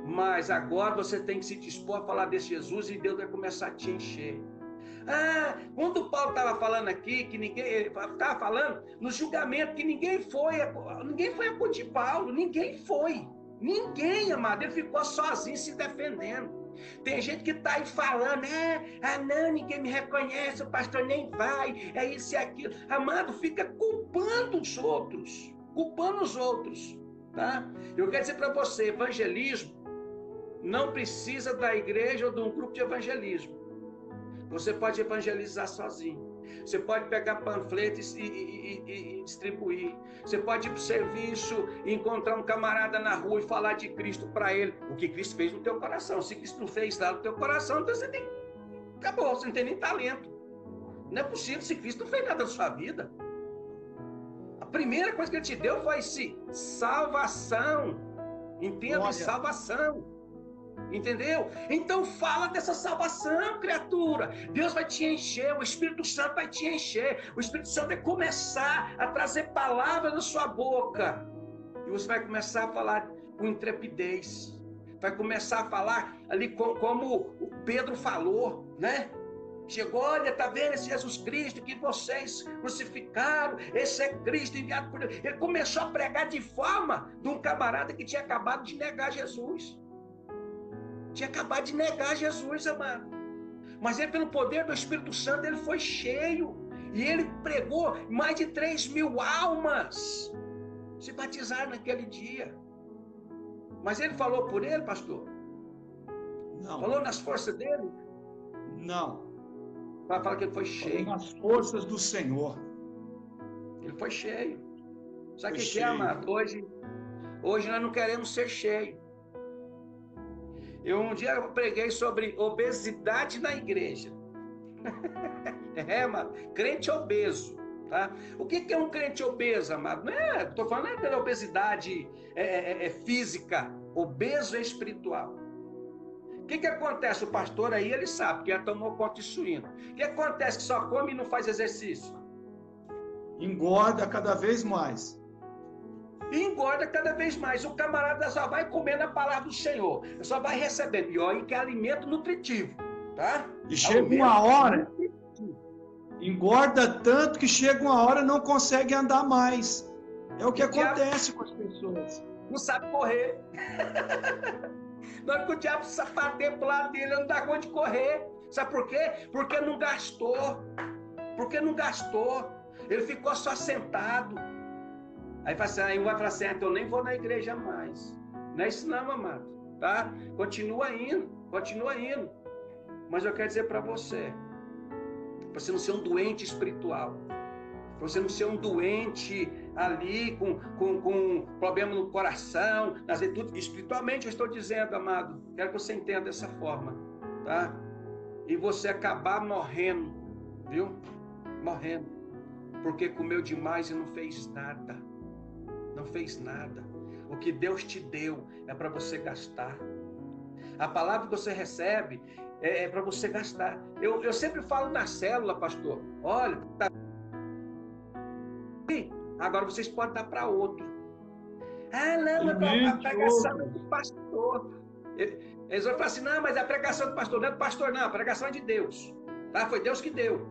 Mas agora você tem que se dispor a falar desse Jesus e Deus vai começar a te encher. Ah, quando Paulo estava falando aqui, que ninguém estava falando no julgamento que ninguém foi, ninguém foi acudir Paulo, ninguém foi. Ninguém, amado, ele ficou sozinho se defendendo. Tem gente que está aí falando, é, ah não, ninguém me reconhece, o pastor nem vai, é isso e aquilo. Amado, fica culpando os outros, culpando os outros, tá? Eu quero dizer para você, evangelismo não precisa da igreja ou de um grupo de evangelismo. Você pode evangelizar sozinho. Você pode pegar panfletos e, e, e, e distribuir. Você pode ir para o serviço, encontrar um camarada na rua e falar de Cristo para ele. O que Cristo fez no teu coração. Se Cristo não fez lá no teu coração, então você tem. Acabou, você não tem nem talento. Não é possível se Cristo não fez nada na sua vida. A primeira coisa que ele te deu foi se salvação. Entenda, Olha. salvação. Entendeu? Então fala dessa salvação, criatura. Deus vai te encher, o Espírito Santo vai te encher. O Espírito Santo vai começar a trazer palavras na sua boca. E você vai começar a falar com intrepidez. Vai começar a falar ali como o Pedro falou, né? Chegou, olha, tá vendo esse Jesus Cristo que vocês crucificaram? Esse é Cristo enviado por Deus. Ele começou a pregar de forma de um camarada que tinha acabado de negar Jesus. Tinha acabado de negar Jesus, amado. Mas ele, pelo poder do Espírito Santo, ele foi cheio. E ele pregou mais de 3 mil almas se batizaram naquele dia. Mas ele falou por ele, pastor? Não. Falou nas forças dele? Não. Vai falar que ele foi cheio. Nas forças do Senhor. Ele foi cheio. Sabe o que, que é, amado? Hoje, hoje nós não queremos ser cheios. Eu um dia preguei sobre obesidade na igreja. é, mano, crente obeso. Tá? O que, que é um crente obeso, amado? Não é, estou falando é pela obesidade é, é, é, é, física, obeso espiritual. O que, que acontece? O pastor aí, ele sabe, porque já tomou conta de suíno. O que acontece que só come e não faz exercício? Engorda cada vez mais e engorda cada vez mais. O camarada só vai comendo a palavra do Senhor, só vai recebendo. E olha que é alimento nutritivo, tá? E chega uma hora, engorda tanto que chega uma hora não consegue andar mais. É o que acontece com as pessoas. Não sabe correr. Na hora que o diabo sapateia pro lado dele, não dá conta de correr. Sabe por quê? Porque não gastou. Porque não gastou. Ele ficou só sentado. Aí, fala assim, aí vai falar assim, ah, então eu nem vou na igreja mais. Não é isso não, amado. Tá? Continua indo, continua indo. Mas eu quero dizer para você, para você não ser um doente espiritual, para você não ser um doente ali com, com, com problema no coração, nas tudo espiritualmente eu estou dizendo, amado, quero que você entenda dessa forma, tá? E você acabar morrendo, viu? Morrendo, porque comeu demais e não fez nada não fez nada. O que Deus te deu é para você gastar. A palavra que você recebe é, é para você gastar. Eu, eu sempre falo na célula, pastor. Olha, tá... agora vocês podem dar para outro. Ah, não, é a pregação do pastor. Eles vão falar assim: não, mas a pregação do pastor não é do pastor, não, a pregação é de Deus. Tá? Foi Deus que deu.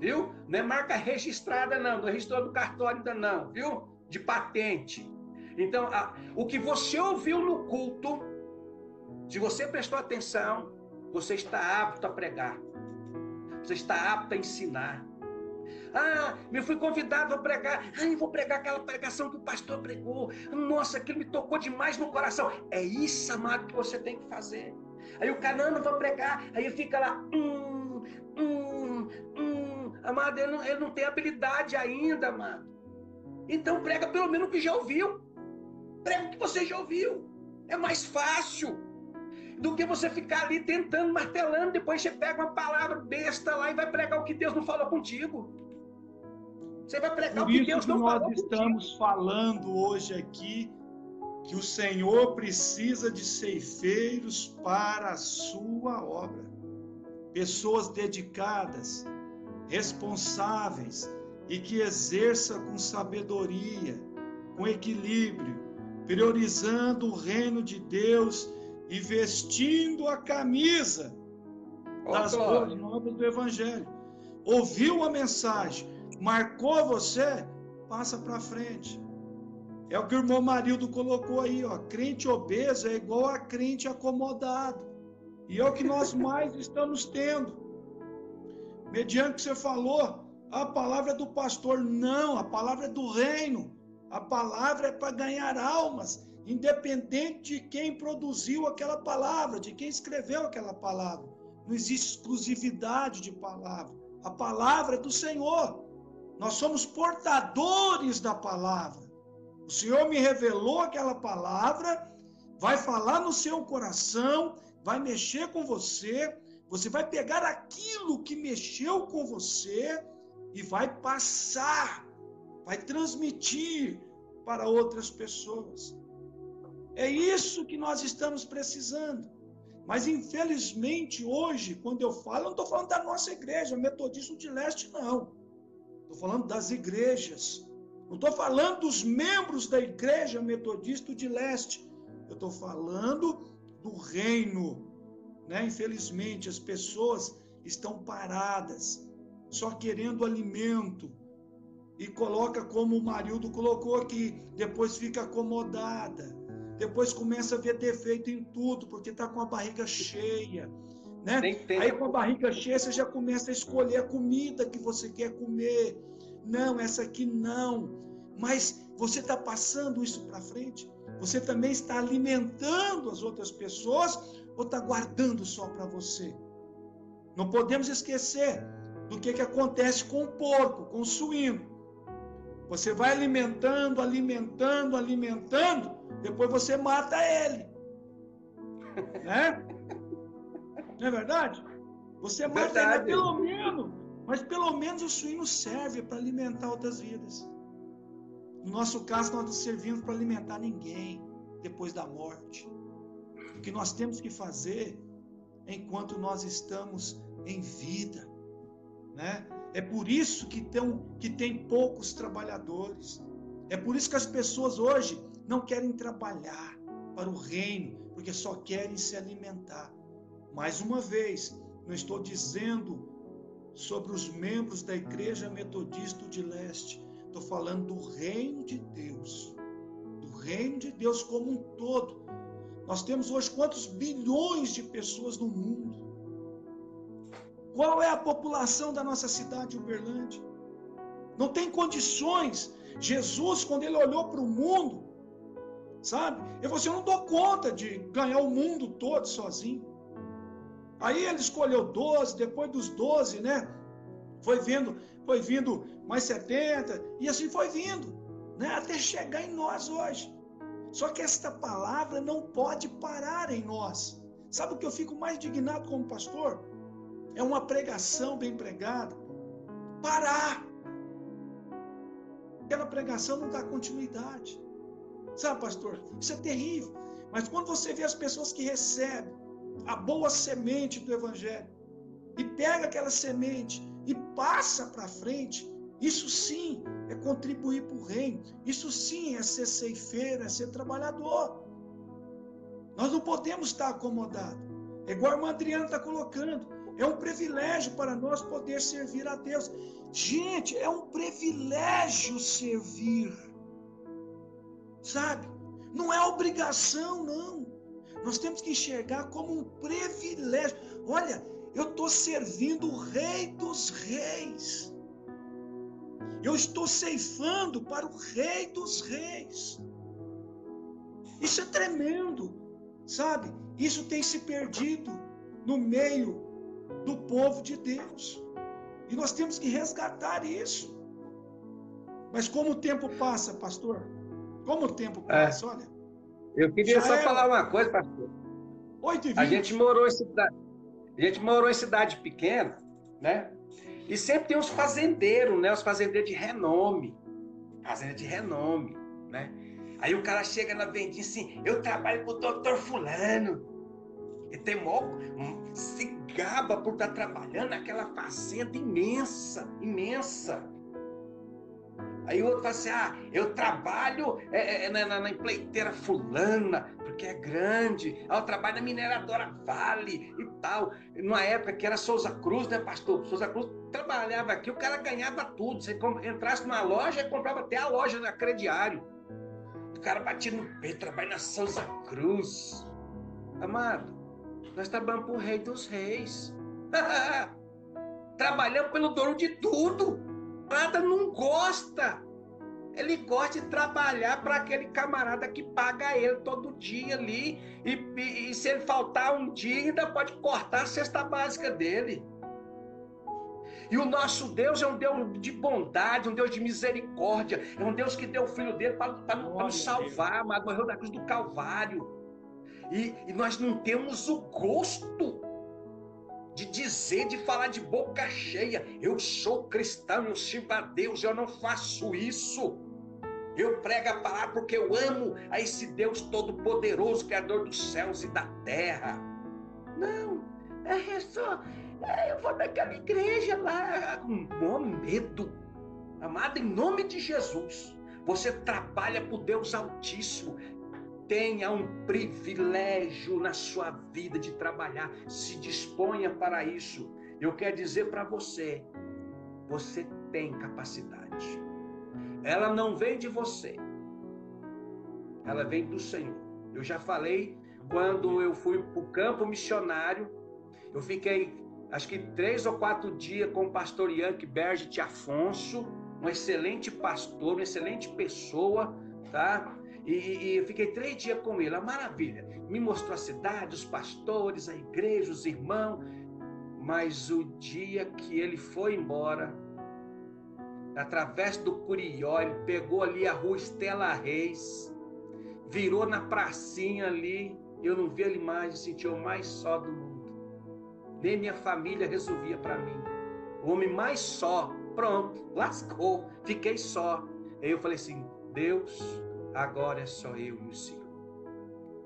Viu? Não é marca registrada, não. Não registrou no cartório ainda, não. Viu? De patente. Então, a, o que você ouviu no culto, se você prestou atenção, você está apto a pregar. Você está apto a ensinar. Ah, me fui convidado a pregar. Ah, eu vou pregar aquela pregação que o pastor pregou. Nossa, aquilo me tocou demais no coração. É isso, amado, que você tem que fazer. Aí o não vou pregar. Aí fica lá, hum, hum, hum. Amado, ele não, ele não tem habilidade ainda, amado. Então prega pelo menos o que já ouviu. Prega o que você já ouviu. É mais fácil do que você ficar ali tentando, martelando. Depois você pega uma palavra besta lá e vai pregar o que Deus não falou contigo. Você vai pregar Por o que Deus não falou contigo. Nós estamos falando hoje aqui que o Senhor precisa de ceifeiros para a sua obra. Pessoas dedicadas, responsáveis, e que exerça com sabedoria, com equilíbrio, priorizando o reino de Deus e vestindo a camisa das boas novas do Evangelho. Ouviu a mensagem, marcou você, passa para frente. É o que o irmão Marildo colocou aí, ó. Crente obeso é igual a crente acomodado. E é o que nós mais estamos tendo. Mediante o que você falou, a palavra é do pastor. Não, a palavra é do reino. A palavra é para ganhar almas, independente de quem produziu aquela palavra, de quem escreveu aquela palavra. Não existe exclusividade de palavra. A palavra é do Senhor. Nós somos portadores da palavra. O Senhor me revelou aquela palavra, vai falar no seu coração, vai mexer com você, você vai pegar aquilo que mexeu com você e vai passar, vai transmitir para outras pessoas. É isso que nós estamos precisando. Mas infelizmente hoje, quando eu falo, eu não estou falando da nossa igreja, metodista de leste, não. Estou falando das igrejas. Não estou falando dos membros da igreja metodista de leste. Eu estou falando do reino. Né? Infelizmente, as pessoas estão paradas, só querendo alimento. E coloca como o Marildo colocou aqui, depois fica acomodada. Depois começa a ver defeito em tudo, porque está com a barriga cheia. Né? Aí com a barriga cheia você já começa a escolher a comida que você quer comer. Não, essa aqui não. Mas você está passando isso para frente? Você também está alimentando as outras pessoas ou está guardando só para você? Não podemos esquecer do que, que acontece com o porco, com o suíno. Você vai alimentando, alimentando, alimentando, depois você mata ele. Né? Não é verdade? Você mata verdade. ele, pelo menos, mas pelo menos o suíno serve para alimentar outras vidas. No nosso caso, nós não servimos para alimentar ninguém depois da morte. O que nós temos que fazer enquanto nós estamos em vida, né? É por isso que que tem poucos trabalhadores. É por isso que as pessoas hoje não querem trabalhar para o reino, porque só querem se alimentar. Mais uma vez, não estou dizendo sobre os membros da Igreja Metodista de Leste, estou falando do reino de Deus, do reino de Deus como um todo. Nós temos hoje quantos bilhões de pessoas no mundo? Qual é a população da nossa cidade de Uberlândia? Não tem condições. Jesus, quando ele olhou para o mundo, sabe? Ele falou assim: Eu não dou conta de ganhar o mundo todo sozinho. Aí ele escolheu 12, depois dos 12, né? Foi vindo, foi vindo mais 70, e assim foi vindo, né? Até chegar em nós hoje. Só que esta palavra não pode parar em nós. Sabe o que eu fico mais indignado como pastor? É uma pregação bem pregada. Parar. Aquela pregação não dá continuidade. Sabe, pastor? Isso é terrível. Mas quando você vê as pessoas que recebem a boa semente do Evangelho e pega aquela semente e passa para frente, isso sim é contribuir para o reino. Isso sim é ser ceifeiro, é ser trabalhador. Nós não podemos estar acomodados. É igual a irmã Adriana está colocando. É um privilégio para nós poder servir a Deus. Gente, é um privilégio servir. Sabe? Não é obrigação, não. Nós temos que enxergar como um privilégio. Olha, eu estou servindo o Rei dos Reis. Eu estou ceifando para o Rei dos Reis. Isso é tremendo, sabe? Isso tem se perdido no meio do povo de Deus. E nós temos que resgatar isso. Mas como o tempo passa, pastor? Como o tempo é. passa, é. olha. Eu queria só é... falar uma coisa, pastor. 8 e 20. A gente morou em cidade, a gente morou em cidade pequena, né? E sempre tem os fazendeiros, né? Os fazendeiros de renome. Fazenda de renome, né? Aí o cara chega na vendinha assim, eu trabalho com o doutor fulano. E tem mó, se gaba por estar trabalhando naquela fazenda imensa, imensa. Aí o outro fala assim: ah, eu trabalho é, é, na, na, empleiteira fulana, porque é grande. Ah, eu trabalho na mineradora Vale e tal. Numa época que era Souza Cruz, né, pastor? Souza Cruz trabalhava aqui, o cara ganhava tudo. Você entrasse numa loja comprava até a loja na crediário. O cara batia no peito, trabalha na Souza Cruz. Amado, Nós trabalhamos para o Rei dos Reis. trabalhamos pelo dono de tudo. Nada não gosta. Ele gosta de trabalhar para aquele camarada que paga ele todo dia ali. E, e, e, se ele faltar um dia, ainda pode cortar a cesta básica dele. E o nosso Deus é um Deus de bondade, um Deus de misericórdia. É um Deus que deu o filho dele para, nos salvar, amado. Morreu na cruz do Calvário. E, e nós não temos o gosto de dizer, de falar de boca cheia: eu sou cristão, eu sirvo a Deus, eu não faço isso. Eu prego a palavra porque eu amo a esse Deus todo-poderoso, Criador dos céus e da terra. Não, é só. É, eu vou naquela igreja lá com medo. Amado, em nome de Jesus, você trabalha por Deus Altíssimo. Tenha um privilégio na sua vida de trabalhar. Se disponha para isso. Eu quero dizer para você: você tem capacidade. Ela não vem de você, ela vem do Senhor. Eu já falei quando eu fui para o campo missionário, eu fiquei acho que três ou quatro dias com o pastor Yankee Berge Afonso, um excelente pastor, uma excelente pessoa, tá? E, e, eu fiquei três dias com ele, a maravilha. Me mostrou a cidade, os pastores, a igreja, os irmãos. Mas o dia que ele foi embora, através do Curió, ele pegou ali a rua Estela Reis, virou na pracinha ali, eu não vi ele mais, sentiu o mais só do mundo. Nem minha família resolvia para mim. O homem mais só, pronto, lascou, fiquei só. Aí eu falei assim: Deus, agora é só eu e o Senhor.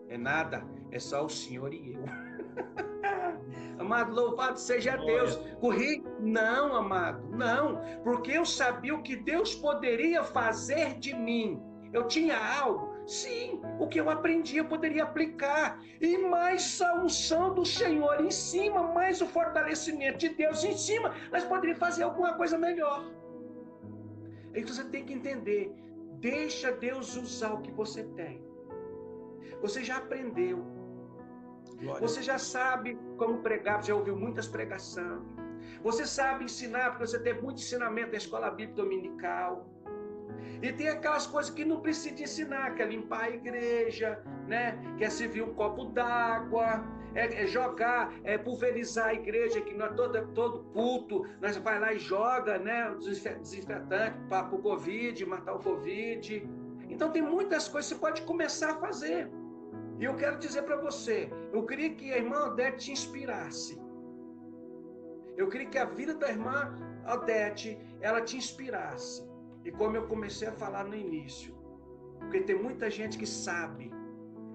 É nada, é só o Senhor e eu. amado, louvado seja Deus. Corri? Não, amado, não, porque eu sabia o que Deus poderia fazer de mim. Eu tinha algo, sim, o que eu aprendi eu poderia aplicar. E mais a unção do Senhor em cima, mais o fortalecimento de Deus em cima, nós poderíamos fazer alguma coisa melhor. Aí você tem que entender, deixa Deus usar o que você tem. Você já aprendeu, Glória. Você já sabe como pregar, já ouviu muitas pregações. Você sabe ensinar, porque você tem muito ensinamento na escola bíblica dominical. E tem aquelas coisas que não precisa ensinar, que é limpar a igreja, né? que é servir um copo d'água, é, é, jogar, é pulverizar a igreja, que nós todo, todo culto, nós vai lá e joga né? desinfetante para o Covid, matar o Covid. Então tem muitas coisas que você pode começar a fazer. E eu quero dizer para você, eu queria que a irmã Odete te inspirasse. Eu queria que a vida da irmã Odete, ela te inspirasse. E como eu comecei a falar no início, porque tem muita gente que sabe,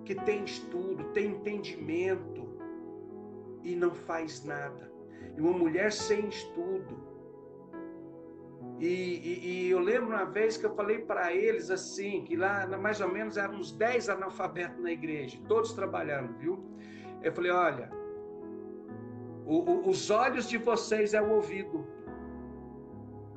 que tem estudo, tem entendimento e não faz nada. E uma mulher sem estudo, e, e, e, eu lembro uma vez que eu falei para eles assim, que lá mais ou menos eram uns 10 analfabetos na igreja, todos trabalhando, viu? Eu falei, olha, o, o, os olhos de vocês é o ouvido.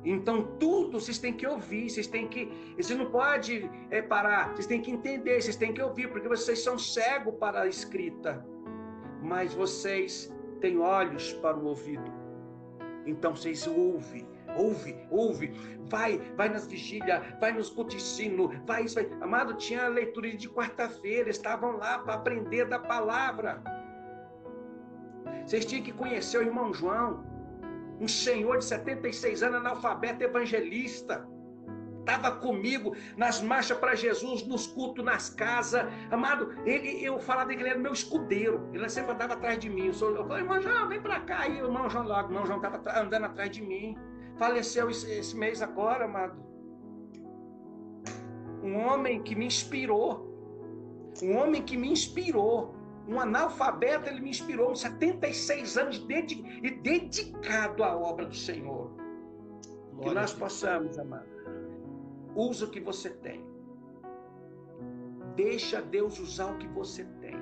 Então tudo vocês têm que ouvir, vocês têm que, vocês não pode é, parar, vocês têm que entender, vocês têm que ouvir, porque vocês são cegos para a escrita, mas vocês têm olhos para o ouvido. Então vocês ouvem ouve, ouve, vai, vai nas vigílias, vai nos culticinos, vai vai. Amado, tinha leitura de quarta-feira, estavam lá para aprender da palavra. Vocês tinham que conhecer o irmão João, um senhor de 76 anos, analfabeto evangelista estava comigo nas marchas para Jesus, nos cultos, nas casas. Amado, ele, eu falava que ele era meu escudeiro. Ele sempre andava atrás de mim. Eu, falei, irmão João, vem para cá. E o irmão João logo, o irmão João estava andando atrás de mim. Faleceu esse mês agora, amado. Um homem que me inspirou. Um homem que me inspirou. Um analfabeto, ele me inspirou. 76 anos e dedicado à obra do Senhor. Glória que nós possamos, amado. Usa o que você tem. Deixa Deus usar o que você tem.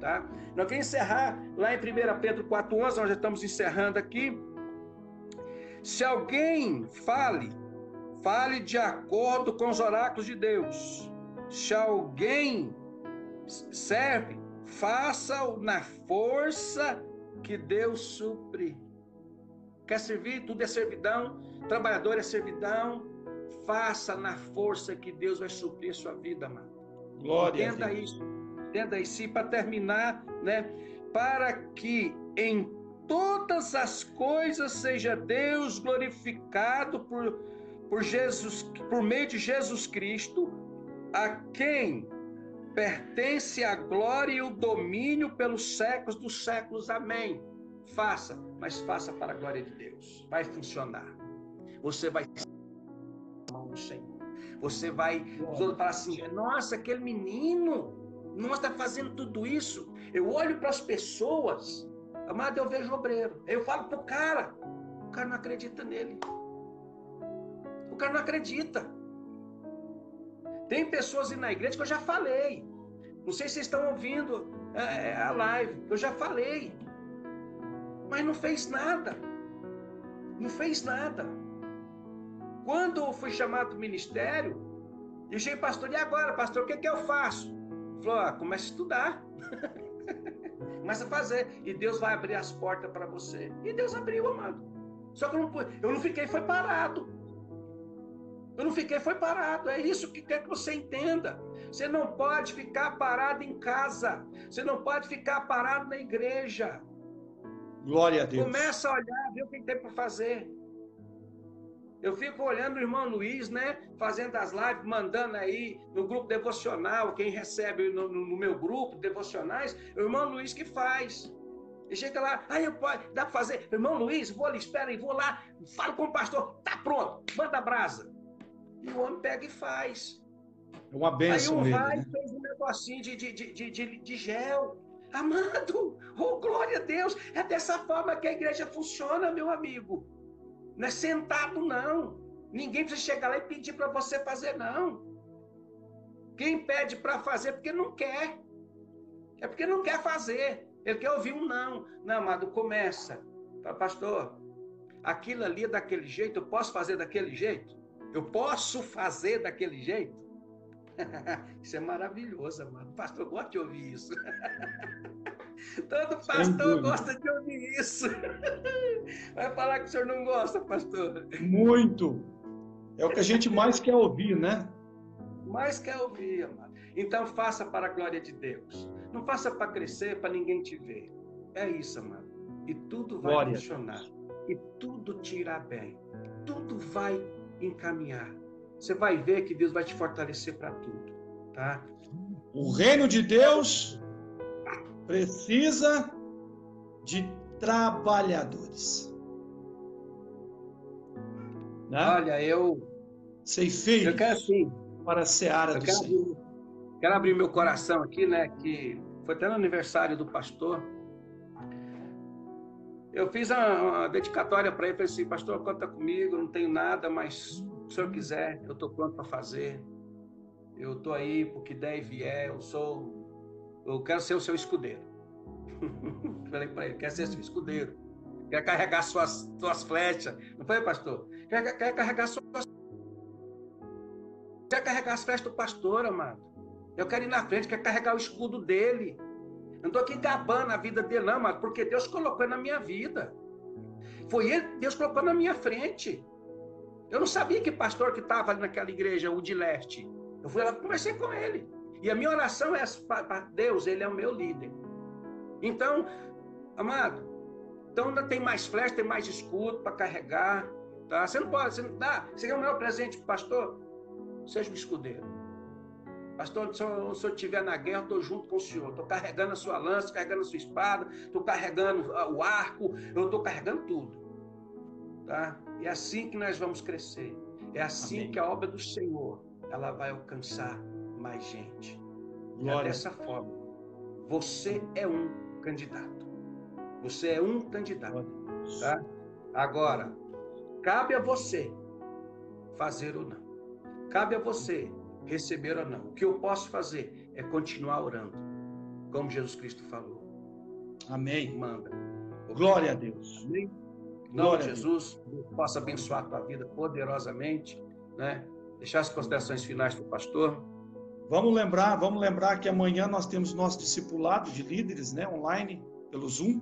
Tá? Nós queremos encerrar lá em 1 Pedro 4,11, nós já estamos encerrando aqui. Se alguém fale, fale de acordo com os oráculos de Deus. Se alguém serve, Faça na força que Deus supre. Quer servir? Tudo é servidão. Trabalhador é servidão. Faça na força que Deus vai suprir a sua vida, amado. Glória Entenda a Deus. isso. Entenda isso. E para terminar, né? Para que em todas as coisas seja Deus glorificado por, por Jesus, por meio de Jesus Cristo, a quem pertence a glória e o domínio pelos séculos dos séculos. Amém. Faça, mas faça para a glória de Deus. Vai funcionar. Você vai mão do Senhor. Você vai falar assim: nossa, aquele menino, nossa, está fazendo tudo isso. Eu olho para as pessoas, amado, eu vejo obreiro. Eu falo para o cara, o cara não acredita nele. O cara não acredita. Tem pessoas na igreja que eu já falei. Não sei se vocês estão ouvindo é, a live. Eu já falei. Mas não fez nada. Não fez nada. Quando eu fui chamado para o ministério, eu cheguei, pastor, e agora, pastor, o que, que eu faço? Ele falou, ah, começa a estudar. começa a fazer. E Deus vai abrir as portas para você. E Deus abriu, amado. Só que eu não, eu não fiquei, foi parado. Eu não fiquei, foi parado. É isso que quer que você entenda. Você não pode ficar parado em casa. Você não pode ficar parado na igreja. Glória a Deus. Começa a olhar, ver o que tem para fazer. Eu fico olhando o irmão Luiz, né? Fazendo as lives, mandando aí no grupo devocional, quem recebe no, no, no meu grupo devocionais, é o irmão Luiz que faz. E chega lá, aí eu posso, dá para fazer, irmão Luiz, vou ali, espera aí, vou lá, falo com o pastor, tá pronto, manda a brasa. E o homem pega e faz. É uma benção Aí um vai Né? fez um negocinho de, de, de, de, de, de gel. Amado, oh glória a Deus, é dessa forma que a igreja funciona, meu amigo. Não é sentado, não. Ninguém precisa chegar lá e pedir para você fazer, não. Quem pede para fazer é porque não quer. É porque não quer fazer. Ele quer ouvir um não. Não, amado, começa. Fala, pastor, aquilo ali é daquele jeito, eu posso fazer daquele jeito? Eu posso fazer daquele jeito? isso é maravilhoso, amado. Pastor gosta de ouvir isso. Todo pastor gosta de ouvir isso. Vai falar que o senhor não gosta, pastor? Muito. É o que a gente mais quer ouvir, né? Mais quer ouvir, amado. Então faça para a glória de Deus. Não faça para crescer, para ninguém te ver. É isso, amado. E tudo vai glória. funcionar. E tudo te irá bem. Tudo vai encaminhar. Você vai ver que Deus vai te fortalecer para tudo, tá? O reino de Deus precisa de trabalhadores. Né? Olha, eu sei feio eu quero assim, para a seara eu do quero Senhor. Quero abrir meu coração aqui, né? Que foi até no aniversário do pastor. Eu fiz uma, uma dedicatória para ele, falei assim, pastor, conta comigo, não tenho nada, mas se o senhor quiser, eu estou pronto para fazer. Eu estou aí, porque der e vier, eu sou, eu quero ser o seu escudeiro. falei para ele, quer ser seu escudeiro, quer carregar suas, suas flechas. Não foi, pastor? Quer, quer carregar suas... Quer carregar as flechas do pastor, amado. Eu quero ir na frente, quer carregar o escudo dele. Não estou aqui gabando a vida dele, não, mas porque Deus colocou na minha vida. Foi ele, Deus colocou na minha frente. Eu não sabia que pastor que estava ali naquela igreja, o de leste. Eu fui lá conversei com ele. E a minha oração é para Deus, ele é o meu líder. Então, amado, então ainda tem mais flecha, tem mais escudo para carregar. Tá? Você não pode, você não dá. Você quer o maior presente pastor? Seja um escudeiro. Pastor, se eu estiver na guerra, estou junto com o senhor. Estou carregando a sua lança, carregando a sua espada, estou carregando o arco, eu estou carregando tudo. Tá? É assim que nós vamos crescer. É assim Amém. que a obra do Senhor ela vai alcançar mais gente. Glória. É dessa forma. Você é um candidato. Você é um candidato. Tá? Agora, cabe a você fazer ou não. Cabe a você receber ou não. O que eu posso fazer é continuar orando, como Jesus Cristo falou. Amém. Manda. Glória a Deus. Amém. De Jesus, Deus possa abençoar a tua vida poderosamente, né? Deixar as considerações finais para o pastor. Vamos lembrar, vamos lembrar que amanhã nós temos nosso discipulado de líderes, né, online, pelo Zoom,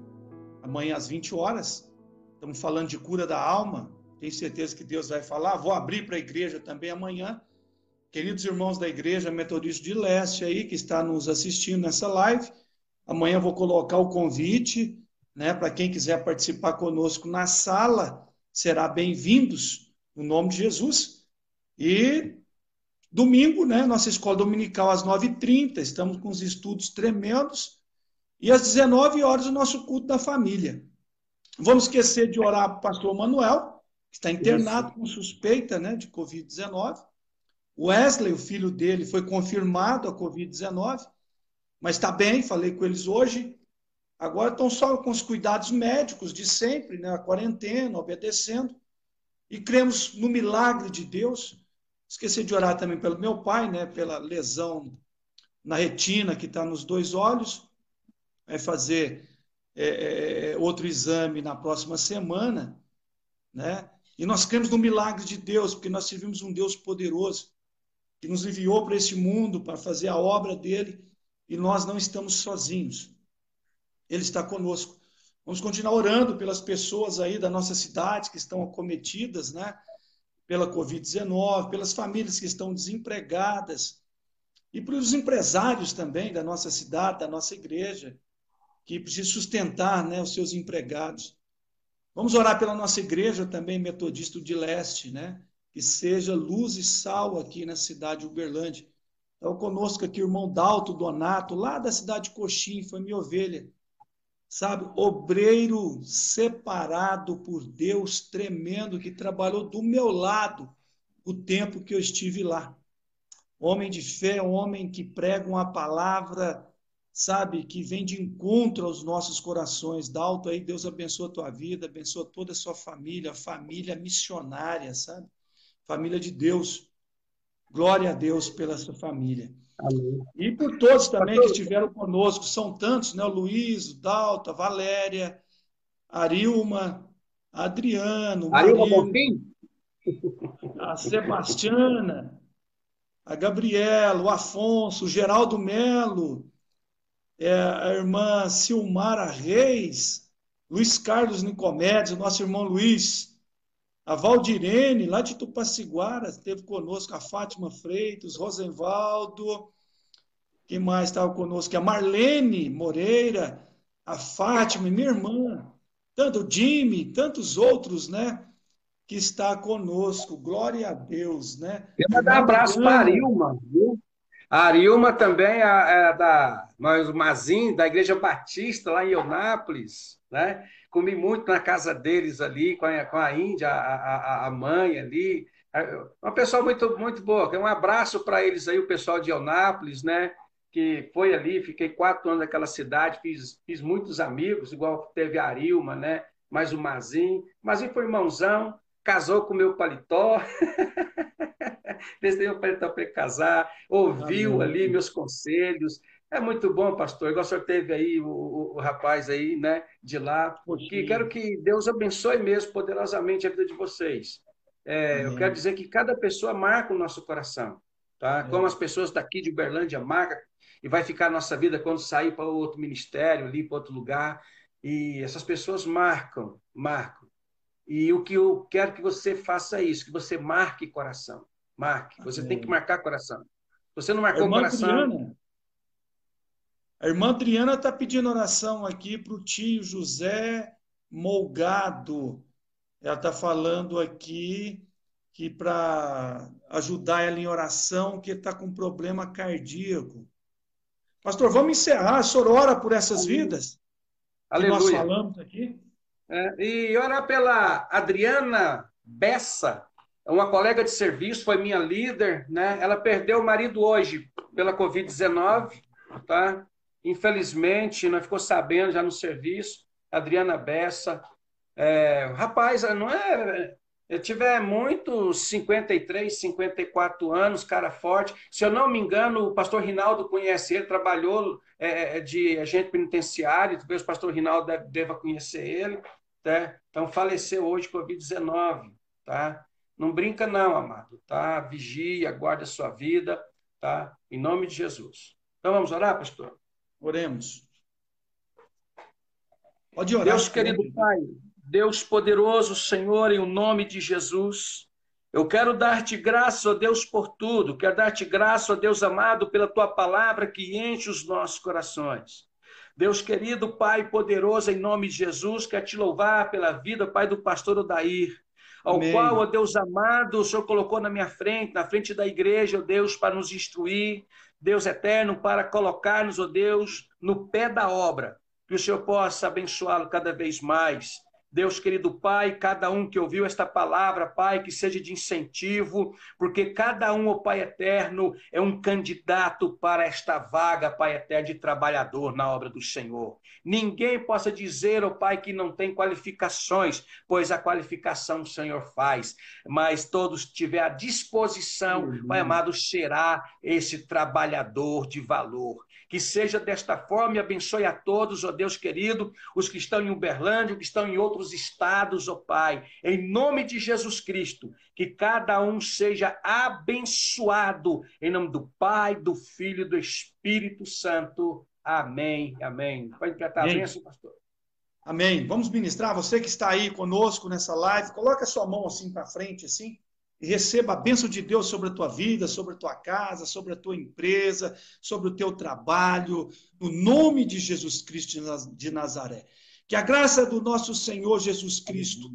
amanhã às 20 horas. Estamos falando de cura da alma. Tenho certeza que Deus vai falar. Vou abrir para a igreja também amanhã. Queridos irmãos da Igreja Metodista de Leste aí, que está nos assistindo nessa live, amanhã vou colocar o convite, né, para quem quiser participar conosco na sala, será bem-vindos, no nome de Jesus. E domingo, né, nossa escola dominical às 9h30, estamos com os estudos tremendos, e às 19 horas o nosso culto da família. Vamos esquecer de orar para o pastor Manuel, que está internado Isso. com suspeita né, de Covid-19. Wesley, o filho dele, foi confirmado a Covid-19, mas está bem, falei com eles hoje. Agora estão só com os cuidados médicos de sempre, né? a quarentena, obedecendo. E cremos no milagre de Deus. Esqueci de orar também pelo meu pai, né? pela lesão na retina que está nos dois olhos. Vai fazer é, é, é, outro exame na próxima semana. Né? E nós cremos no milagre de Deus, porque nós servimos um Deus poderoso que nos enviou para este mundo para fazer a obra dele e nós não estamos sozinhos. Ele está conosco. Vamos continuar orando pelas pessoas aí da nossa cidade que estão acometidas, né? Pela Covid-19, pelas famílias que estão desempregadas e pelos empresários também da nossa cidade, da nossa igreja, que precisam sustentar né, os seus empregados. Vamos orar pela nossa igreja também, Metodista de Leste, né? Que seja luz e sal aqui na cidade de Uberlândia. Então, conosco aqui o irmão Dalto Donato, lá da cidade de Coxim, foi minha ovelha. Sabe, obreiro separado por Deus, tremendo, que trabalhou do meu lado o tempo que eu estive lá. Homem de fé, homem que prega uma palavra, sabe, que vem de encontro aos nossos corações. Dalto aí, Deus abençoa a tua vida, abençoa toda a sua família, família missionária, sabe? Família de Deus. Glória a Deus pela sua família. Amém. E por todos também que estiveram conosco, são tantos, né? O Luiz, o Dalta, a Valéria, Arilma, Adriano, Arilma Bonfim? a Sebastiana, a Gabriela, o Afonso, o Geraldo Melo, é, a irmã Silmara Reis, Luiz Carlos Nicomedes, o nosso irmão Luiz, a Valdirene, lá de Tupaciguara, esteve conosco, a Fátima Freitas, Rosenvaldo, quem mais estava conosco? A Marlene Moreira, a Fátima, minha irmã, tanto o Jimmy, tantos outros, né? Que está conosco. Glória a Deus, né? Eu vou dar um abraço para a Arilma, viu? A Arilma também é, é da Mazin, da Igreja Batista, lá em Eunápolis, né? Comi muito na casa deles ali, com a, com a Índia, a, a, a mãe ali. Uma pessoa muito, muito boa. Um abraço para eles aí, o pessoal de Eunápolis, né? Que foi ali, fiquei quatro anos naquela cidade, fiz, fiz muitos amigos, igual teve a Arilma, né? Mais o Mazin. Mazin foi irmãozão, casou com o meu paletó. Fez o paletó para casar, ouviu Amém. ali meus conselhos, é muito bom, pastor. Igual o senhor teve aí o, o, o rapaz aí, né, de lá. Que quero que Deus abençoe mesmo poderosamente a vida de vocês. É, eu quero dizer que cada pessoa marca o nosso coração, tá? É. Como as pessoas daqui de Uberlândia marcam e vai ficar a nossa vida quando sair para outro ministério, ali para outro lugar. E essas pessoas marcam, marcam. E o que eu quero que você faça é isso, que você marque coração. Marque. Você Amém. tem que marcar coração. Você não marcou Irmã coração. A irmã Adriana está pedindo oração aqui para o tio José Molgado. Ela está falando aqui que para ajudar ela em oração, que está com problema cardíaco. Pastor, vamos encerrar. A senhor ora por essas vidas Aleluia. que nós falamos aqui? É, e orar pela Adriana Bessa, uma colega de serviço, foi minha líder, né? Ela perdeu o marido hoje pela Covid-19, tá? Infelizmente, nós ficou sabendo já no serviço, Adriana Bessa. É, rapaz, não é. Eu tiver muito 53, 54 anos, cara forte. Se eu não me engano, o pastor Rinaldo conhece ele, trabalhou é, é de agente penitenciário, talvez o pastor Rinaldo deve, deva conhecer ele. Tá? Então, faleceu hoje Covid-19. Tá? Não brinca, não, amado. Tá? Vigia, guarda a sua vida. tá? Em nome de Jesus. Então vamos orar, pastor? Oremos. Pode orar. Deus querido Pai, Deus poderoso, Senhor, em o nome de Jesus, eu quero dar-te graça, ó Deus, por tudo. Quero dar-te graça, ó Deus amado, pela tua palavra que enche os nossos corações. Deus querido, Pai poderoso, em nome de Jesus, quero te louvar pela vida, Pai, do pastor Odair, ao Amém. qual, ó Deus amado, o Senhor colocou na minha frente, na frente da igreja, ó Deus, para nos instruir, Deus eterno, para colocar-nos, ó Deus, no pé da obra, que o Senhor possa abençoá-lo cada vez mais Deus querido Pai, cada um que ouviu esta palavra, Pai, que seja de incentivo, porque cada um, ó Pai eterno, é um candidato para esta vaga, Pai eterno, de trabalhador na obra do Senhor. Ninguém possa dizer, ó Pai, que não tem qualificações, pois a qualificação o Senhor faz, mas todos tiver a disposição, uhum. Pai amado, será esse trabalhador de valor. Que seja desta forma e abençoe a todos, ó Deus querido, os que estão em Uberlândia, os que estão em outros estados, ó Pai. Em nome de Jesus Cristo, que cada um seja abençoado. Em nome do Pai, do Filho e do Espírito Santo. Amém. Amém. Pode tratar a bênção, pastor. Amém. Vamos ministrar. Você que está aí conosco nessa live, coloca a sua mão assim para frente, assim receba a bênção de Deus sobre a tua vida, sobre a tua casa, sobre a tua empresa, sobre o teu trabalho, no nome de Jesus Cristo de Nazaré. Que a graça do nosso Senhor Jesus Cristo,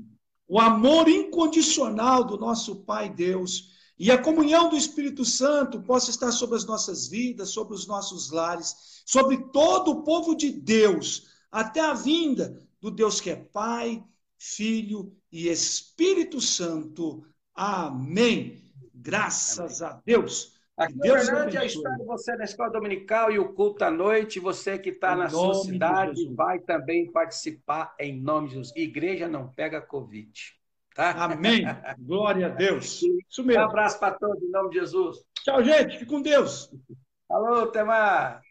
o amor incondicional do nosso Pai Deus e a comunhão do Espírito Santo possa estar sobre as nossas vidas, sobre os nossos lares, sobre todo o povo de Deus, até a vinda do Deus que é Pai, Filho e Espírito Santo. Amém. Graças Amém. a Deus. Aqui Deus Fernândia está você na escola dominical e o culto à noite. Você que está na sua cidade vai também participar em nome de Jesus. Igreja não pega Covid. Tá? Amém. Glória a Deus. Isso mesmo. Um abraço para todos em nome de Jesus. Tchau, gente. Fique com Deus. Alô, até mais.